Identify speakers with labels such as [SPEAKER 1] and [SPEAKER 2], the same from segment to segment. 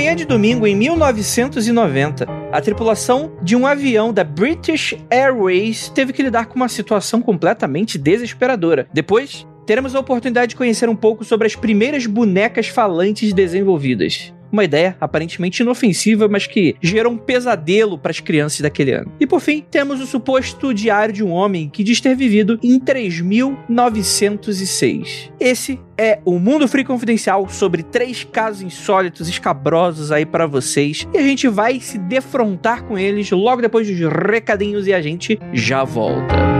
[SPEAKER 1] manhã de domingo, em 1990, a tripulação de um avião da British Airways teve que lidar com uma situação completamente desesperadora. Depois, teremos a oportunidade de conhecer um pouco sobre as primeiras bonecas falantes desenvolvidas. Uma ideia aparentemente inofensiva, mas que gerou um pesadelo para as crianças daquele ano. E por fim, temos o suposto diário de um homem que diz ter vivido em 3906. Esse é o Mundo Free Confidencial sobre três casos insólitos, escabrosos aí para vocês. E a gente vai se defrontar com eles logo depois dos recadinhos e a gente já volta.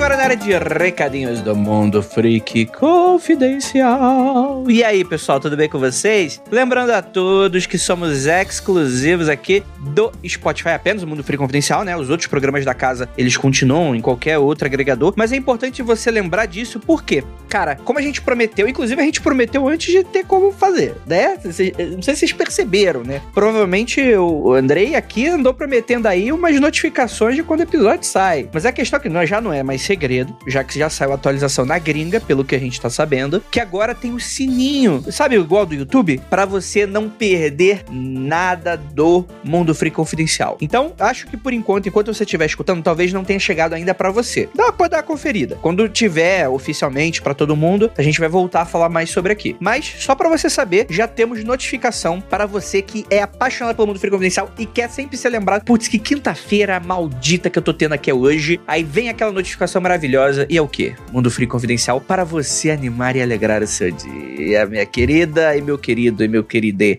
[SPEAKER 1] Agora na área de recadinhos do Mundo Freak Confidencial. E aí, pessoal, tudo bem com vocês? Lembrando a todos que somos exclusivos aqui do Spotify apenas, o Mundo Freak Confidencial, né? Os outros programas da casa, eles continuam em qualquer outro agregador, mas é importante você lembrar disso, porque, cara, como a gente prometeu, inclusive a gente prometeu antes de ter como fazer, né? Não sei se vocês perceberam, né? Provavelmente o Andrei aqui andou prometendo aí umas notificações de quando o episódio sai. Mas a questão é que nós já não é mais segredo, já que já saiu a atualização na gringa, pelo que a gente tá sabendo, que agora tem o sininho, sabe igual do YouTube? para você não perder nada do Mundo Free Confidencial. Então, acho que por enquanto, enquanto você estiver escutando, talvez não tenha chegado ainda para você. Dá, pode dar uma conferida. Quando tiver oficialmente para todo mundo, a gente vai voltar a falar mais sobre aqui. Mas, só para você saber, já temos notificação para você que é apaixonado pelo Mundo Free Confidencial e quer sempre ser lembrado, putz, que quinta-feira maldita que eu tô tendo aqui hoje. Aí vem aquela notificação maravilhosa e é o quê? Mundo Free Confidencial para você animar e alegrar o seu dia, minha querida e meu querido e meu queridê.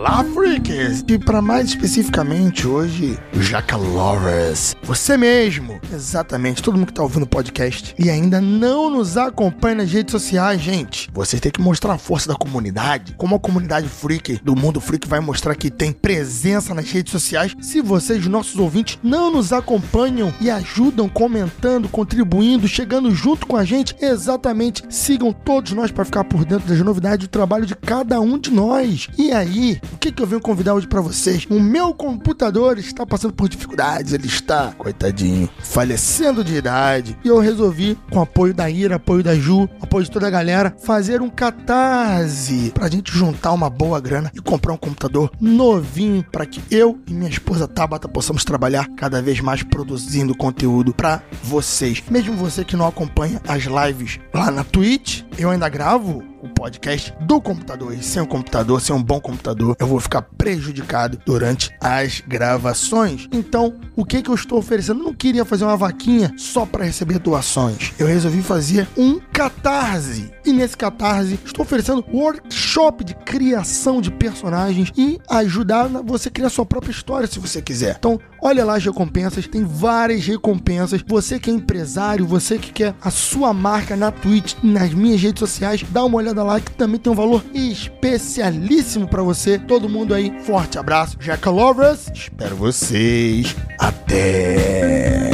[SPEAKER 2] Olá, freaks! E para mais especificamente hoje, Jaca Lovers. Você mesmo, exatamente, todo mundo que tá ouvindo o podcast e ainda não nos acompanha nas redes sociais, gente. Você tem que mostrar a força da comunidade, como a comunidade freak do mundo freak vai mostrar que tem presença nas redes sociais. Se vocês, nossos ouvintes, não nos acompanham e ajudam comentando, contribuindo, chegando junto com a gente, exatamente, sigam todos nós para ficar por dentro das novidades do trabalho de cada um de nós. E aí, o que, que eu venho convidar hoje para vocês? O meu computador está passando por dificuldades, ele está, coitadinho, falecendo de idade. E eu resolvi, com apoio da Ira, apoio da Ju, apoio de toda a galera, fazer um catarse pra gente juntar uma boa grana e comprar um computador novinho para que eu e minha esposa Tabata possamos trabalhar cada vez mais produzindo conteúdo para vocês. Mesmo você que não acompanha as lives lá na Twitch, eu ainda gravo o podcast do computador. E sem o computador, sem um bom computador, eu vou ficar prejudicado durante as gravações. Então, o que que eu estou oferecendo? Eu não queria fazer uma vaquinha só para receber doações. Eu resolvi fazer um catarse. E nesse catarse, estou oferecendo workshop de criação de personagens e ajudar você a criar sua própria história se você quiser. Então, olha lá as recompensas, tem várias recompensas. Você que é empresário, você que quer a sua marca na Twitch, nas minhas redes sociais, dá uma olhada lá que também tem um valor especialíssimo para você. Todo mundo aí, forte abraço. Jack Lovers, espero vocês. Até!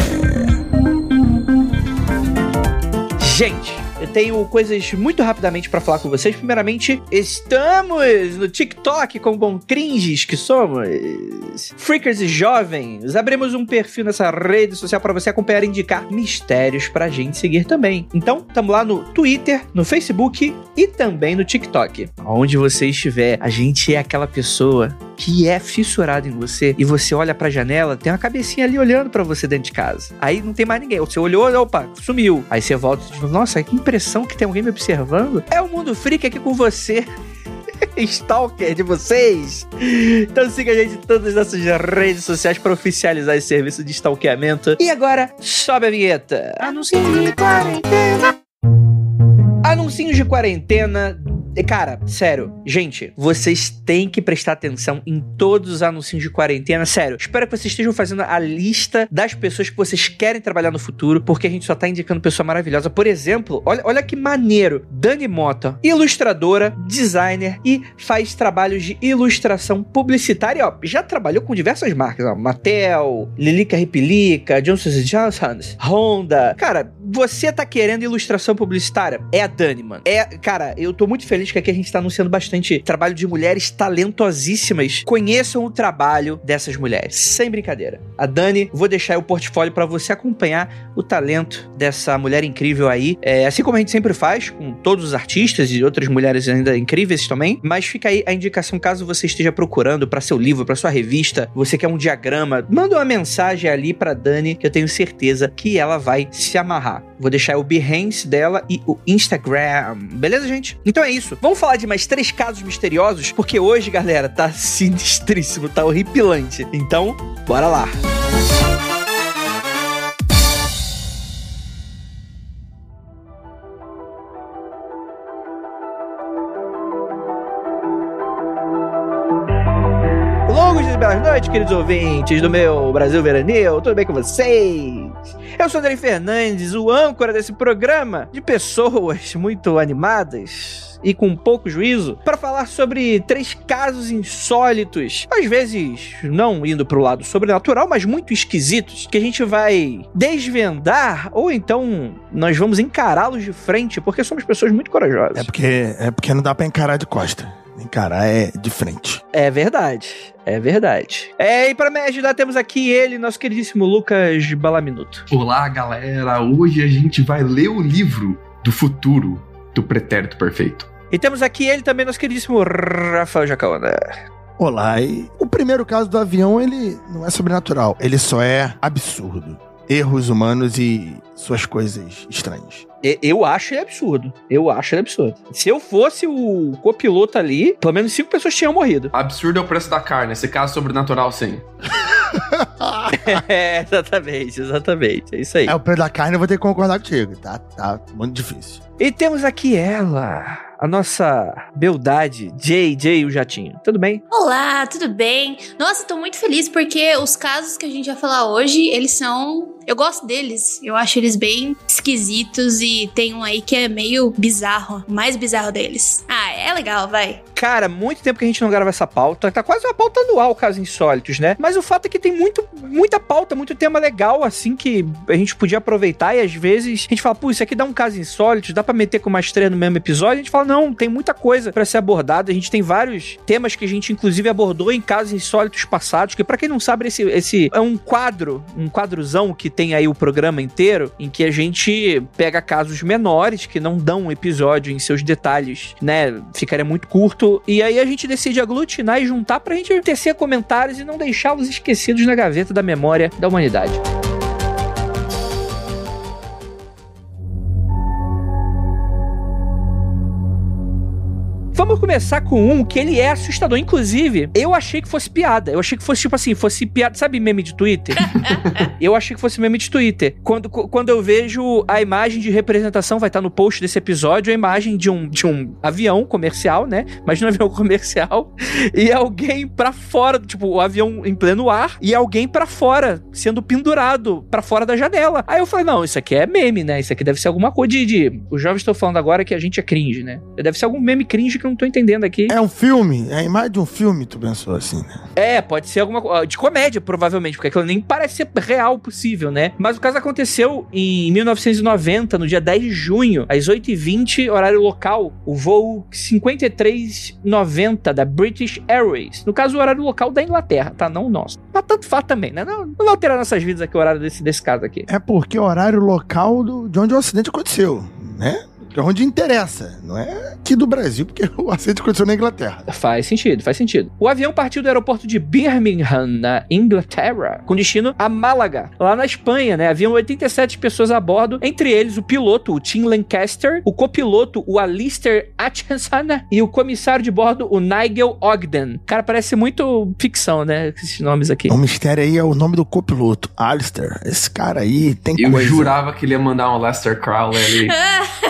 [SPEAKER 1] Gente! Tenho coisas muito rapidamente para falar com vocês. Primeiramente, estamos no TikTok com bom cringes que somos. Freakers e jovens. Abrimos um perfil nessa rede social para você acompanhar e indicar mistérios pra gente seguir também. Então, estamos lá no Twitter, no Facebook e também no TikTok. Onde você estiver, a gente é aquela pessoa que é fissurada em você e você olha pra janela, tem uma cabecinha ali olhando para você dentro de casa. Aí não tem mais ninguém. Você olhou, opa, sumiu. Aí você volta e diz, nossa, que impressão que tem alguém me observando. É o Mundo Freak aqui com você. Stalker de vocês. Então siga a gente em todas as nossas redes sociais para oficializar esse serviço de stalkeamento. E agora, sobe a vinheta. Anuncie quarentena. Anuncinhos de quarentena Cara, sério, gente, vocês têm que prestar atenção em todos os anúncios de quarentena. Sério, espero que vocês estejam fazendo a lista das pessoas que vocês querem trabalhar no futuro, porque a gente só tá indicando pessoa maravilhosa. Por exemplo, olha, olha que maneiro. Dani Mota, ilustradora, designer e faz trabalhos de ilustração publicitária. Ó, já trabalhou com diversas marcas, ó, Mattel, Lilica Ripilica, Johnson Johnson, Honda. Cara, você tá querendo ilustração publicitária? É a Dani, mano. É, cara, eu tô muito feliz que aqui a gente tá anunciando bastante trabalho de mulheres talentosíssimas. Conheçam o trabalho dessas mulheres, sem brincadeira. A Dani, vou deixar o portfólio para você acompanhar o talento dessa mulher incrível aí. É, assim como a gente sempre faz com todos os artistas e outras mulheres ainda incríveis também. Mas fica aí a indicação caso você esteja procurando para seu livro, para sua revista, você quer um diagrama, manda uma mensagem ali para Dani que eu tenho certeza que ela vai se amarrar. Vou deixar o Behance dela e o Instagram. Beleza, gente? Então é isso. Vamos falar de mais três casos misteriosos, porque hoje, galera, tá sinistríssimo, tá horripilante. Então, bora lá. Longos e belas noites, queridos ouvintes do meu Brasil Veranil. Tudo bem com vocês? Eu sou André Fernandes, o âncora desse programa de pessoas muito animadas e com pouco juízo para falar sobre três casos insólitos, às vezes não indo para o lado sobrenatural, mas muito esquisitos, que a gente vai desvendar ou então nós vamos encará-los de frente, porque somos pessoas muito corajosas.
[SPEAKER 2] É porque, é porque não dá para encarar de costa. Encarar é de frente.
[SPEAKER 1] É verdade. É verdade. É, e para me ajudar, temos aqui ele, nosso queridíssimo Lucas Balaminuto.
[SPEAKER 3] Olá, galera. Hoje a gente vai ler o livro do futuro do Pretérito Perfeito.
[SPEAKER 1] E temos aqui ele também, nosso queridíssimo Rafael Jacaona.
[SPEAKER 2] Olá, e o primeiro caso do avião, ele não é sobrenatural, ele só é absurdo. Erros humanos e suas coisas estranhas.
[SPEAKER 1] Eu acho ele absurdo. Eu acho ele absurdo. Se eu fosse o copiloto ali, pelo menos cinco pessoas tinham morrido.
[SPEAKER 3] Absurdo é o preço da carne. Esse caso sobrenatural, sim.
[SPEAKER 1] é, exatamente, exatamente. É isso aí.
[SPEAKER 2] É, o preço da carne eu vou ter que concordar contigo. Tá, tá muito difícil.
[SPEAKER 1] E temos aqui ela, a nossa beldade, JJ o Jatinho. Tudo bem?
[SPEAKER 4] Olá, tudo bem? Nossa, tô muito feliz porque os casos que a gente vai falar hoje, eles são. Eu gosto deles. Eu acho eles bem esquisitos e tem um aí que é meio bizarro. Mais bizarro deles. Ah, é legal, vai.
[SPEAKER 1] Cara, muito tempo que a gente não grava essa pauta. Tá quase uma pauta anual, casos insólitos, né? Mas o fato é que tem muito, muita pauta, muito tema legal, assim, que a gente podia aproveitar e às vezes a gente fala, pô, isso aqui dá um caso insólito, dá pra meter com uma estreia no mesmo episódio. A gente fala, não, tem muita coisa para ser abordada. A gente tem vários temas que a gente, inclusive, abordou em casos insólitos passados, que para quem não sabe, esse, esse é um quadro, um quadrozão que tem aí o programa inteiro, em que a gente pega casos menores que não dão um episódio em seus detalhes, né? Ficaria muito curto. E aí a gente decide aglutinar e juntar pra gente tecer comentários e não deixá-los esquecidos na gaveta da memória da humanidade. Vamos começar com um que ele é assustador. Inclusive, eu achei que fosse piada. Eu achei que fosse, tipo assim, fosse piada. Sabe meme de Twitter? eu achei que fosse meme de Twitter. Quando, quando eu vejo a imagem de representação, vai estar no post desse episódio, a imagem de um, de um avião comercial, né? Imagina um avião comercial e alguém pra fora, tipo, o avião em pleno ar e alguém pra fora, sendo pendurado pra fora da janela. Aí eu falei, não, isso aqui é meme, né? Isso aqui deve ser alguma coisa de... de... Os jovens estão falando agora que a gente é cringe, né? Deve ser algum meme cringe que não tô entendendo aqui.
[SPEAKER 2] É um filme? É a imagem de um filme, tu pensou assim, né?
[SPEAKER 1] É, pode ser alguma coisa. De comédia, provavelmente, porque aquilo nem parece ser real possível, né? Mas o caso aconteceu em 1990, no dia 10 de junho, às 8h20, horário local. O voo 5390 da British Airways. No caso, o horário local da Inglaterra, tá? Não o nosso. Mas tanto faz também, né? Não, não vai alterar nossas vidas aqui o horário desse, desse caso aqui.
[SPEAKER 2] É porque o horário local do, de onde o acidente aconteceu, né? É onde interessa, não é aqui do Brasil, porque o acidente aconteceu na Inglaterra.
[SPEAKER 1] Faz sentido, faz sentido. O avião partiu do aeroporto de Birmingham, na Inglaterra, com destino a Málaga, lá na Espanha, né? Haviam 87 pessoas a bordo, entre eles o piloto, o Tim Lancaster, o copiloto, o Alistair Atkinson e o comissário de bordo, o Nigel Ogden. Cara, parece muito ficção, né? Esses nomes aqui.
[SPEAKER 2] O mistério aí é o nome do copiloto, Alistair. Esse cara aí tem
[SPEAKER 3] Eu
[SPEAKER 2] coisa.
[SPEAKER 3] jurava que ele ia mandar um Lester Crowley ali.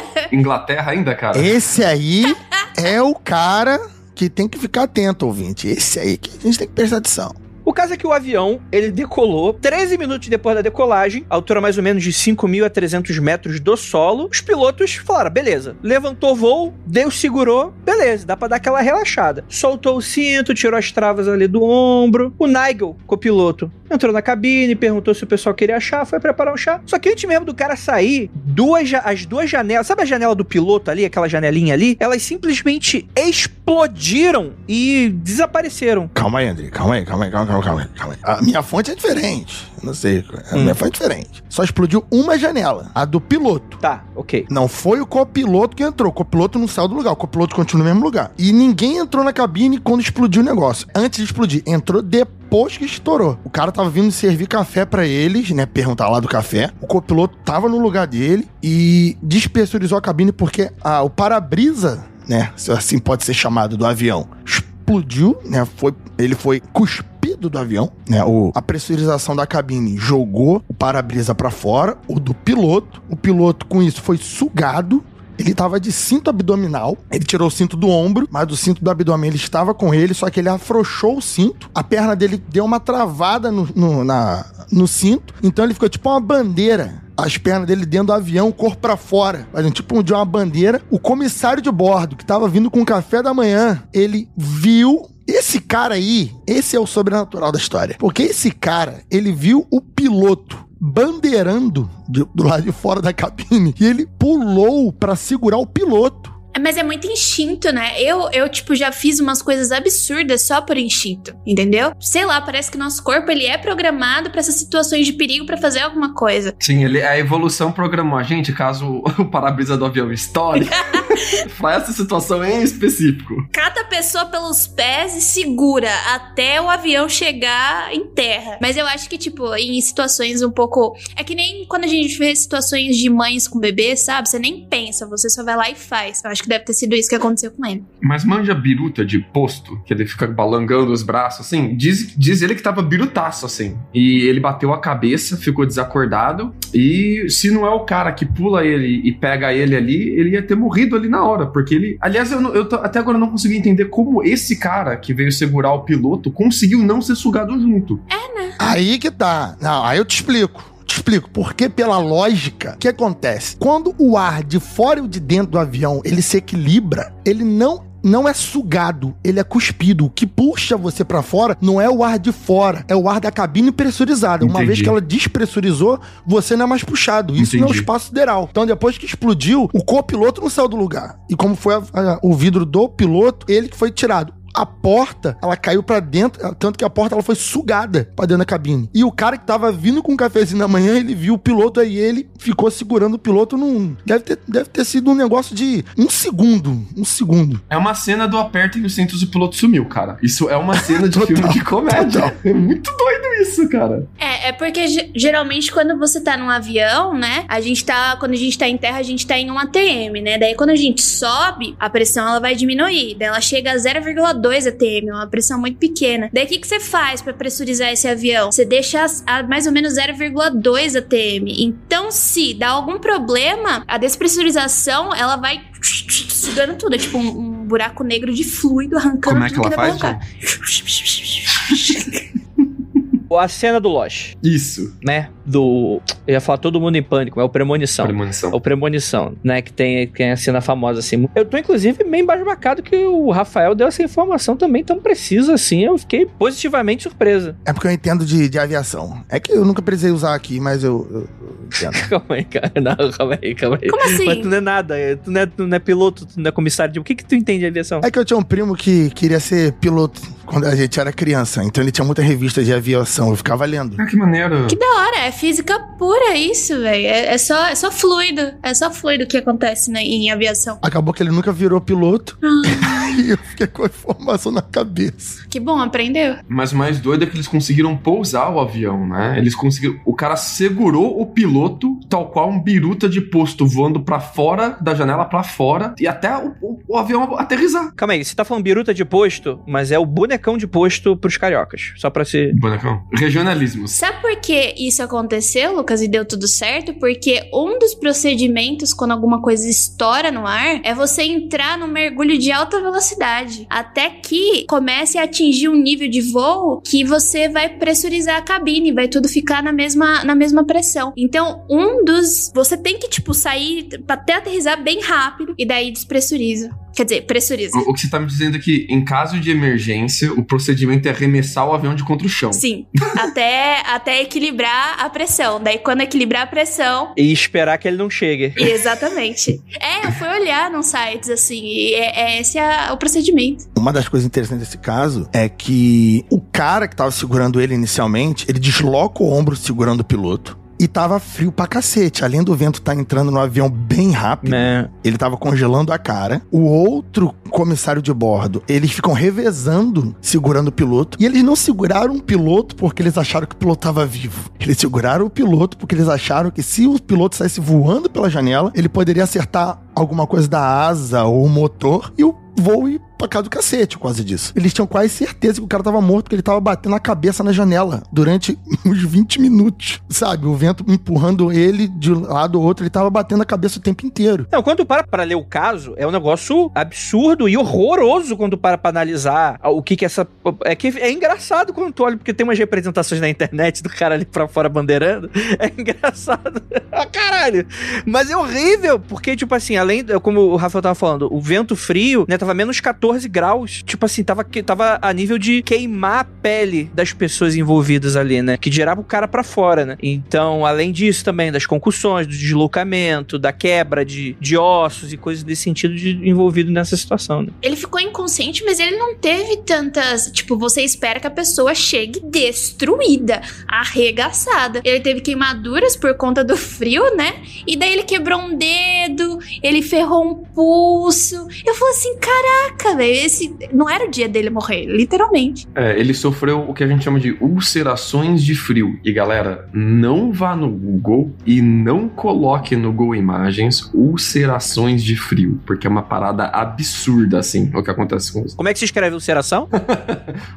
[SPEAKER 3] Inglaterra ainda, cara?
[SPEAKER 2] Esse aí é o cara que tem que ficar atento, ouvinte. Esse aí que a gente tem que prestar atenção.
[SPEAKER 1] O caso é que o avião, ele decolou 13 minutos depois da decolagem, altura mais ou menos de 5.000 a 300 metros do solo. Os pilotos falaram, beleza, levantou voo, Deus segurou, beleza, dá pra dar aquela relaxada. Soltou o cinto, tirou as travas ali do ombro. O Nigel, copiloto, entrou na cabine, perguntou se o pessoal queria chá, foi preparar um chá. Só que antes mesmo do cara sair, duas, as duas janelas, sabe a janela do piloto ali, aquela janelinha ali? Elas simplesmente explodiram e desapareceram.
[SPEAKER 2] Calma aí, André. Calma aí, calma aí, calma aí, calma aí. Calma aí. A minha fonte é diferente. Não sei. A
[SPEAKER 1] Hum.
[SPEAKER 2] minha fonte é diferente. Só explodiu uma janela, a do piloto.
[SPEAKER 1] Tá, ok.
[SPEAKER 2] Não foi o copiloto que entrou. O copiloto não saiu do lugar. O copiloto continua no mesmo lugar. E ninguém entrou na cabine quando explodiu o negócio. Antes de explodir, entrou depois que estourou. O cara tava vindo servir café pra eles, né? Perguntar lá do café. O copiloto tava no lugar dele e despressurizou a cabine porque ah, o para-brisa, né? Assim pode ser chamado, do avião, explodiu, né? Foi, ele foi cuspido do avião, né? O, a pressurização da cabine jogou o para-brisa pra fora, o do piloto. O piloto, com isso, foi sugado. Ele tava de cinto abdominal. Ele tirou o cinto do ombro, mas o cinto do abdômen ele estava com ele, só que ele afrouxou o cinto. A perna dele deu uma travada no, no, na, no cinto. Então ele ficou tipo uma bandeira. As pernas dele dentro do avião, corpo pra fora. Fazendo tipo de uma bandeira. O comissário de bordo, que tava vindo com o café da manhã, ele viu esse cara aí, esse é o sobrenatural da história. Porque esse cara, ele viu o piloto bandeirando de- do lado de fora da cabine e ele pulou pra segurar o piloto.
[SPEAKER 4] Mas é muito instinto, né? Eu, eu, tipo, já fiz umas coisas absurdas só por instinto, entendeu? Sei lá, parece que nosso corpo, ele é programado pra essas situações de perigo pra fazer alguma coisa.
[SPEAKER 3] Sim, ele, a evolução programou a gente, caso o para-brisa do avião estoure, pra essa situação em específico.
[SPEAKER 4] Cata a pessoa pelos pés e segura até o avião chegar em terra. Mas eu acho que, tipo, em situações um pouco. É que nem quando a gente vê situações de mães com bebê, sabe? Você nem pensa, você só vai lá e faz. Eu acho que deve ter sido isso que aconteceu com ele.
[SPEAKER 3] Mas manja biruta de posto, que ele fica balangando os braços, assim, diz, diz ele que tava birutaço, assim. E ele bateu a cabeça, ficou desacordado, e se não é o cara que pula ele e pega ele ali, ele ia ter morrido ali na hora, porque ele... Aliás, eu, não- eu tô- até agora não consegui entender como esse cara que veio segurar o piloto conseguiu não ser sugado junto.
[SPEAKER 2] Aí que tá. Não, aí eu te explico. Te explico. Porque pela lógica, o que acontece? Quando o ar de fora e o de dentro do avião, ele se equilibra, ele não não é sugado, ele é cuspido. O que puxa você pra fora não é o ar de fora, é o ar da cabine pressurizada. Uma
[SPEAKER 3] Entendi.
[SPEAKER 2] vez que ela despressurizou, você não é mais puxado. Isso não é o
[SPEAKER 3] Entendi.
[SPEAKER 2] espaço sideral. Então, depois que explodiu, o copiloto não saiu do lugar. E como foi a- a- o vidro do piloto, ele que foi tirado a porta, ela caiu pra dentro, tanto que a porta ela foi sugada pra dentro da cabine. E o cara que tava vindo com um cafezinho na manhã, ele viu o piloto aí, ele ficou segurando o piloto num. Deve ter, deve ter sido um negócio de um segundo. Um segundo.
[SPEAKER 3] É uma cena do apertem os cintos e o piloto sumiu, cara. Isso é uma cena de
[SPEAKER 2] Total,
[SPEAKER 3] filme de comédia.
[SPEAKER 2] total.
[SPEAKER 3] É muito doido isso, cara.
[SPEAKER 4] É, é porque ge- geralmente quando você tá num avião, né? A gente tá. Quando a gente tá em terra, a gente tá em um ATM, né? Daí quando a gente sobe, a pressão ela vai diminuir. Daí ela chega a 0,2 ATM, uma pressão muito pequena. Daí o que, que você faz pra pressurizar esse avião? Você deixa a mais ou menos 0,2 ATM. Então, se dá algum problema, a despressurização ela vai sugando tudo. É tipo um, um buraco negro de fluido arrancando
[SPEAKER 3] Como é que
[SPEAKER 4] tudo
[SPEAKER 3] ela
[SPEAKER 4] dá pra
[SPEAKER 3] faz.
[SPEAKER 1] A cena do Lost,
[SPEAKER 3] Isso.
[SPEAKER 1] né? Do. Eu ia falar todo mundo em pânico, é o Premonição.
[SPEAKER 3] Premonição.
[SPEAKER 1] É o Premonição, né? Que tem, que tem a cena famosa assim. Eu tô, inclusive, meio embasbacado que o Rafael deu essa informação também tão precisa assim. Eu fiquei positivamente surpresa.
[SPEAKER 2] É porque eu entendo de, de aviação. É que eu nunca precisei usar aqui, mas eu, eu- eu entendo.
[SPEAKER 1] Calma aí, cara. Não, calma aí, calma aí.
[SPEAKER 4] Como assim?
[SPEAKER 1] Mas tu não é nada. Tu não é, tu não é piloto, tu não é comissário de. O que que tu entende de aviação?
[SPEAKER 2] É que eu tinha um primo que queria ser piloto quando a gente era criança. Então ele tinha muita revista de aviação. Eu ficava lendo.
[SPEAKER 3] Ah, que maneiro.
[SPEAKER 4] Que da hora, é física pura isso, velho. É, é só, é só fluido. É só fluido que acontece né, em aviação.
[SPEAKER 2] Acabou que ele nunca virou piloto.
[SPEAKER 4] Ah,
[SPEAKER 2] e eu fiquei com a informação na cabeça.
[SPEAKER 4] que bom, aprendeu.
[SPEAKER 3] Mas o mais doido é que eles conseguiram pousar o avião, né? Eles conseguiram. O cara segurou o piloto, tal qual um biruta de posto voando pra fora da janela pra fora e até o, o- o avião aterrizar.
[SPEAKER 1] Calma aí, você tá falando biruta de posto, mas é o bonecão bonecão de posto pros cariocas. Só pra ser.
[SPEAKER 3] Bonecão. Regionalismos.
[SPEAKER 4] Sabe por que isso aconteceu, Lucas, e deu tudo certo? Porque um dos procedimentos quando alguma coisa estoura no ar é você entrar no mergulho de alta velocidade. Até que comece a atingir um nível de voo que você vai pressurizar a cabine, vai tudo ficar na mesma, na mesma pressão. Então, um dos. Você tem que, tipo, sair até aterrizar bem rápido e daí despressuriza. Quer dizer, pressuriza.
[SPEAKER 3] O, o que você tá me dizendo é que, em caso de emergência, o procedimento é arremessar o avião de contra o chão.
[SPEAKER 4] Sim, até, até equilibrar a pressão. Daí, quando equilibrar a pressão,
[SPEAKER 1] E esperar que ele não chegue.
[SPEAKER 4] Exatamente. É, eu fui olhar nos sites, assim, e é, é esse é o procedimento.
[SPEAKER 2] Uma das coisas interessantes desse caso é que o cara que tava segurando ele inicialmente, ele desloca o ombro segurando o piloto. E tava frio pra cacete. Além do vento tá entrando no avião bem rápido,
[SPEAKER 1] Né?
[SPEAKER 2] ele tava congelando a cara. O outro comissário de bordo, eles ficam revezando, segurando o piloto. E eles não seguraram o piloto porque eles acharam que o piloto tava vivo. Eles seguraram o piloto porque eles acharam que se o piloto saísse voando pela janela, ele poderia acertar alguma coisa da asa ou o motor e o voo cá do cacete, quase disso. Eles tinham quase certeza que o cara tava morto, porque ele tava batendo a cabeça na janela durante uns 20 minutos. Sabe? O vento empurrando ele de um lado ao outro, ele tava batendo a cabeça o tempo inteiro.
[SPEAKER 1] Não, quando tu para pra ler o caso, é um negócio absurdo e horroroso quando tu para pra analisar o que que essa... É que é engraçado quando tu olha, porque tem umas representações na internet do cara ali pra fora bandeirando. É engraçado. ah, caralho! Mas é horrível, porque, tipo assim, além... Como o Rafael tava falando, o vento frio, né, tava menos 14 graus. Tipo assim, tava, tava a nível de queimar a pele das pessoas envolvidas ali, né? Que gerava o cara pra fora, né? Então, além disso também, das concussões, do deslocamento, da quebra de, de ossos e coisas desse sentido de, envolvido nessa situação, né?
[SPEAKER 4] Ele ficou inconsciente, mas ele não teve tantas. Tipo, você espera que a pessoa chegue destruída, arregaçada. Ele teve queimaduras por conta do frio, né? E daí ele quebrou um dedo, ele ferrou um pulso. Eu falei assim: caraca, velho, esse não era o dia dele morrer, literalmente.
[SPEAKER 3] É, ele sofreu o que a gente chama de ulcerações de frio. E galera, não vá no Google e não coloque no Google Imagens ulcerações de frio, porque é uma parada absurda, assim, o que acontece com isso.
[SPEAKER 1] Como é que se escreve ulceração?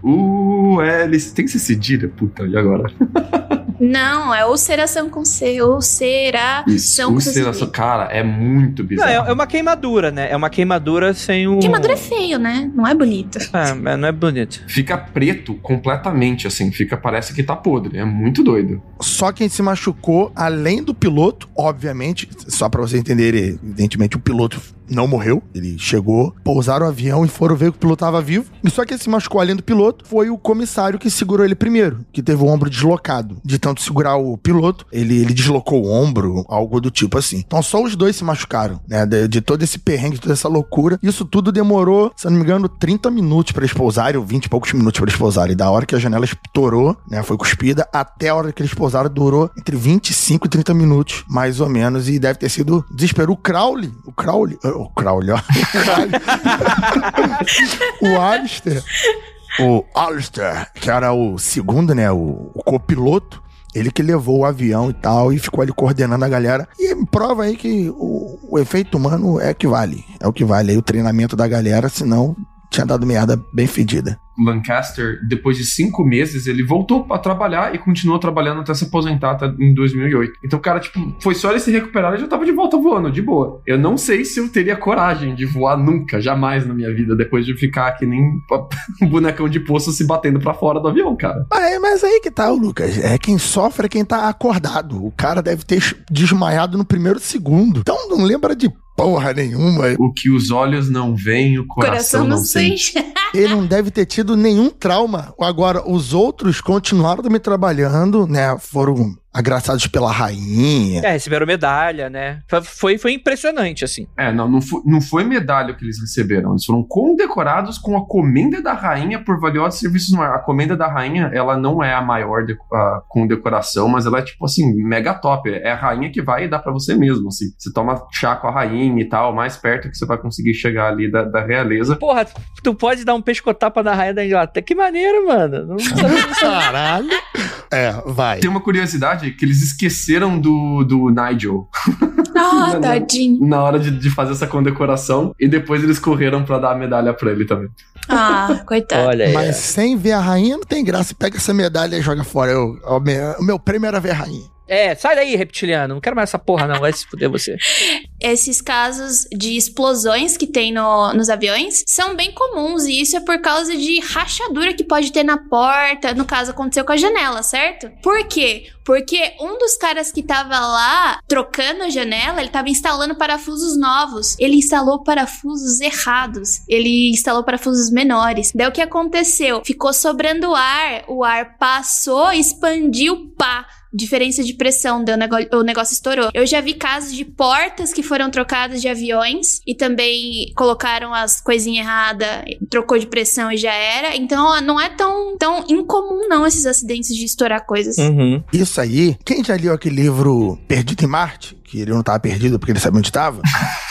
[SPEAKER 3] Uh, é, eles tem que ser cedilha, puta, e agora?
[SPEAKER 4] Não, é ulceração com C, ulceração
[SPEAKER 3] Isso,
[SPEAKER 4] com C.
[SPEAKER 3] ulceração, cara, é muito
[SPEAKER 1] Não,
[SPEAKER 3] bizarro.
[SPEAKER 1] é, é uma queimadura, né? É uma queimadura sem o.
[SPEAKER 4] Queimadura é feio, né? Não é bonito.
[SPEAKER 1] É, mas não é bonito.
[SPEAKER 3] Fica preto completamente, assim, fica, parece que tá podre, é muito doido.
[SPEAKER 2] Só quem se machucou, além do piloto, obviamente, só pra você entender, evidentemente, o piloto não morreu. Ele chegou, pousaram o avião e foram ver que o piloto tava vivo. E só quem se machucou além do piloto foi o comissário que segurou ele primeiro, que teve o ombro deslocado. De tanto segurar o piloto, ele, ele deslocou o ombro, algo do tipo assim. Então só os dois se machucaram, né? De, de todo esse perrengue, de toda essa loucura. Isso tudo demorou, se eu não me engano, 30 minutos pra eles pousarem, ou 20 e poucos minutos pra eles pousarem. Da hora que a janela estourou, né? Foi cuspida, até a hora que eles pousaram, durou entre 25 e 30 minutos, mais ou menos. E deve ter sido desespero. O Crowley, o Crowley, o Crowley, ó. O Alistair, o Alistair, que era o segundo, né? O, o copiloto. Ele que levou o avião e tal, e ficou ali coordenando a galera. E prova aí que o, o efeito humano é que vale. É o que vale aí o treinamento da galera, senão tinha dado merda bem fedida.
[SPEAKER 3] Lancaster, depois de cinco meses, ele voltou a trabalhar e continuou trabalhando até se aposentar até em 2008. Então, cara, tipo, foi só ele se recuperar e já tava de volta voando, de boa. Eu não sei se eu teria coragem de voar nunca, jamais na minha vida, depois de ficar que nem um bonecão de poço se batendo pra fora do avião, cara.
[SPEAKER 2] Ah, é, mas aí que tá, Lucas. É quem sofre é quem tá acordado. O cara deve ter desmaiado no primeiro segundo. Então não lembra de porra nenhuma.
[SPEAKER 3] O que os olhos não veem, o coração, não sente.
[SPEAKER 2] Ele não deve ter tido nenhum trauma. Agora, os outros continuaram também trabalhando, né? Foram agraciados pela rainha.
[SPEAKER 1] É, receberam medalha, né? Foi, foi impressionante, assim.
[SPEAKER 3] É, não, não foi, não foi medalha que eles receberam. Eles foram condecorados com a comenda da rainha por valiosos serviços no ar. A comenda da rainha, ela não é a maior de, a condecoração, mas ela é tipo assim, mega top. É a rainha que vai dar para você mesmo, assim. Você toma chá com a rainha e tal, mais perto que você vai conseguir chegar ali da, da realeza.
[SPEAKER 1] Porra, tu pode dar um pescotapa na rainha da Inglaterra. Que maneiro, mano. Não
[SPEAKER 2] Caralho. É, vai.
[SPEAKER 3] Tem uma curiosidade que eles esqueceram do, do Nigel.
[SPEAKER 4] Ah, tadinho.
[SPEAKER 3] Na hora de, de fazer essa condecoração. E depois eles correram para dar a medalha pra ele também.
[SPEAKER 4] Ah, coitado.
[SPEAKER 1] Olha aí.
[SPEAKER 2] Mas sem ver a rainha não tem graça. Pega essa medalha e joga fora. Eu, o, meu, o meu prêmio era ver a rainha.
[SPEAKER 1] É, sai daí, reptiliano. Não quero mais essa porra, não. Vai se fuder você.
[SPEAKER 4] Esses casos de explosões que tem no- nos aviões são bem comuns e isso é por causa de rachadura que pode ter na porta. No caso, aconteceu com a janela, certo? Por quê? Porque um dos caras que tava lá trocando a janela, ele tava instalando parafusos novos. Ele instalou parafusos errados. Ele instalou parafusos menores. Daí o que aconteceu? Ficou sobrando ar, o ar passou, expandiu, pá diferença de pressão, deu nego- o negócio estourou. Eu já vi casos de portas que foram trocadas de aviões e também colocaram as coisinhas erradas, trocou de pressão e já era. Então não é tão, tão incomum não esses acidentes de estourar coisas.
[SPEAKER 1] Uhum.
[SPEAKER 2] Isso aí, quem já leu aquele livro Perdido em Marte? Que ele não tava perdido porque ele sabia onde tava.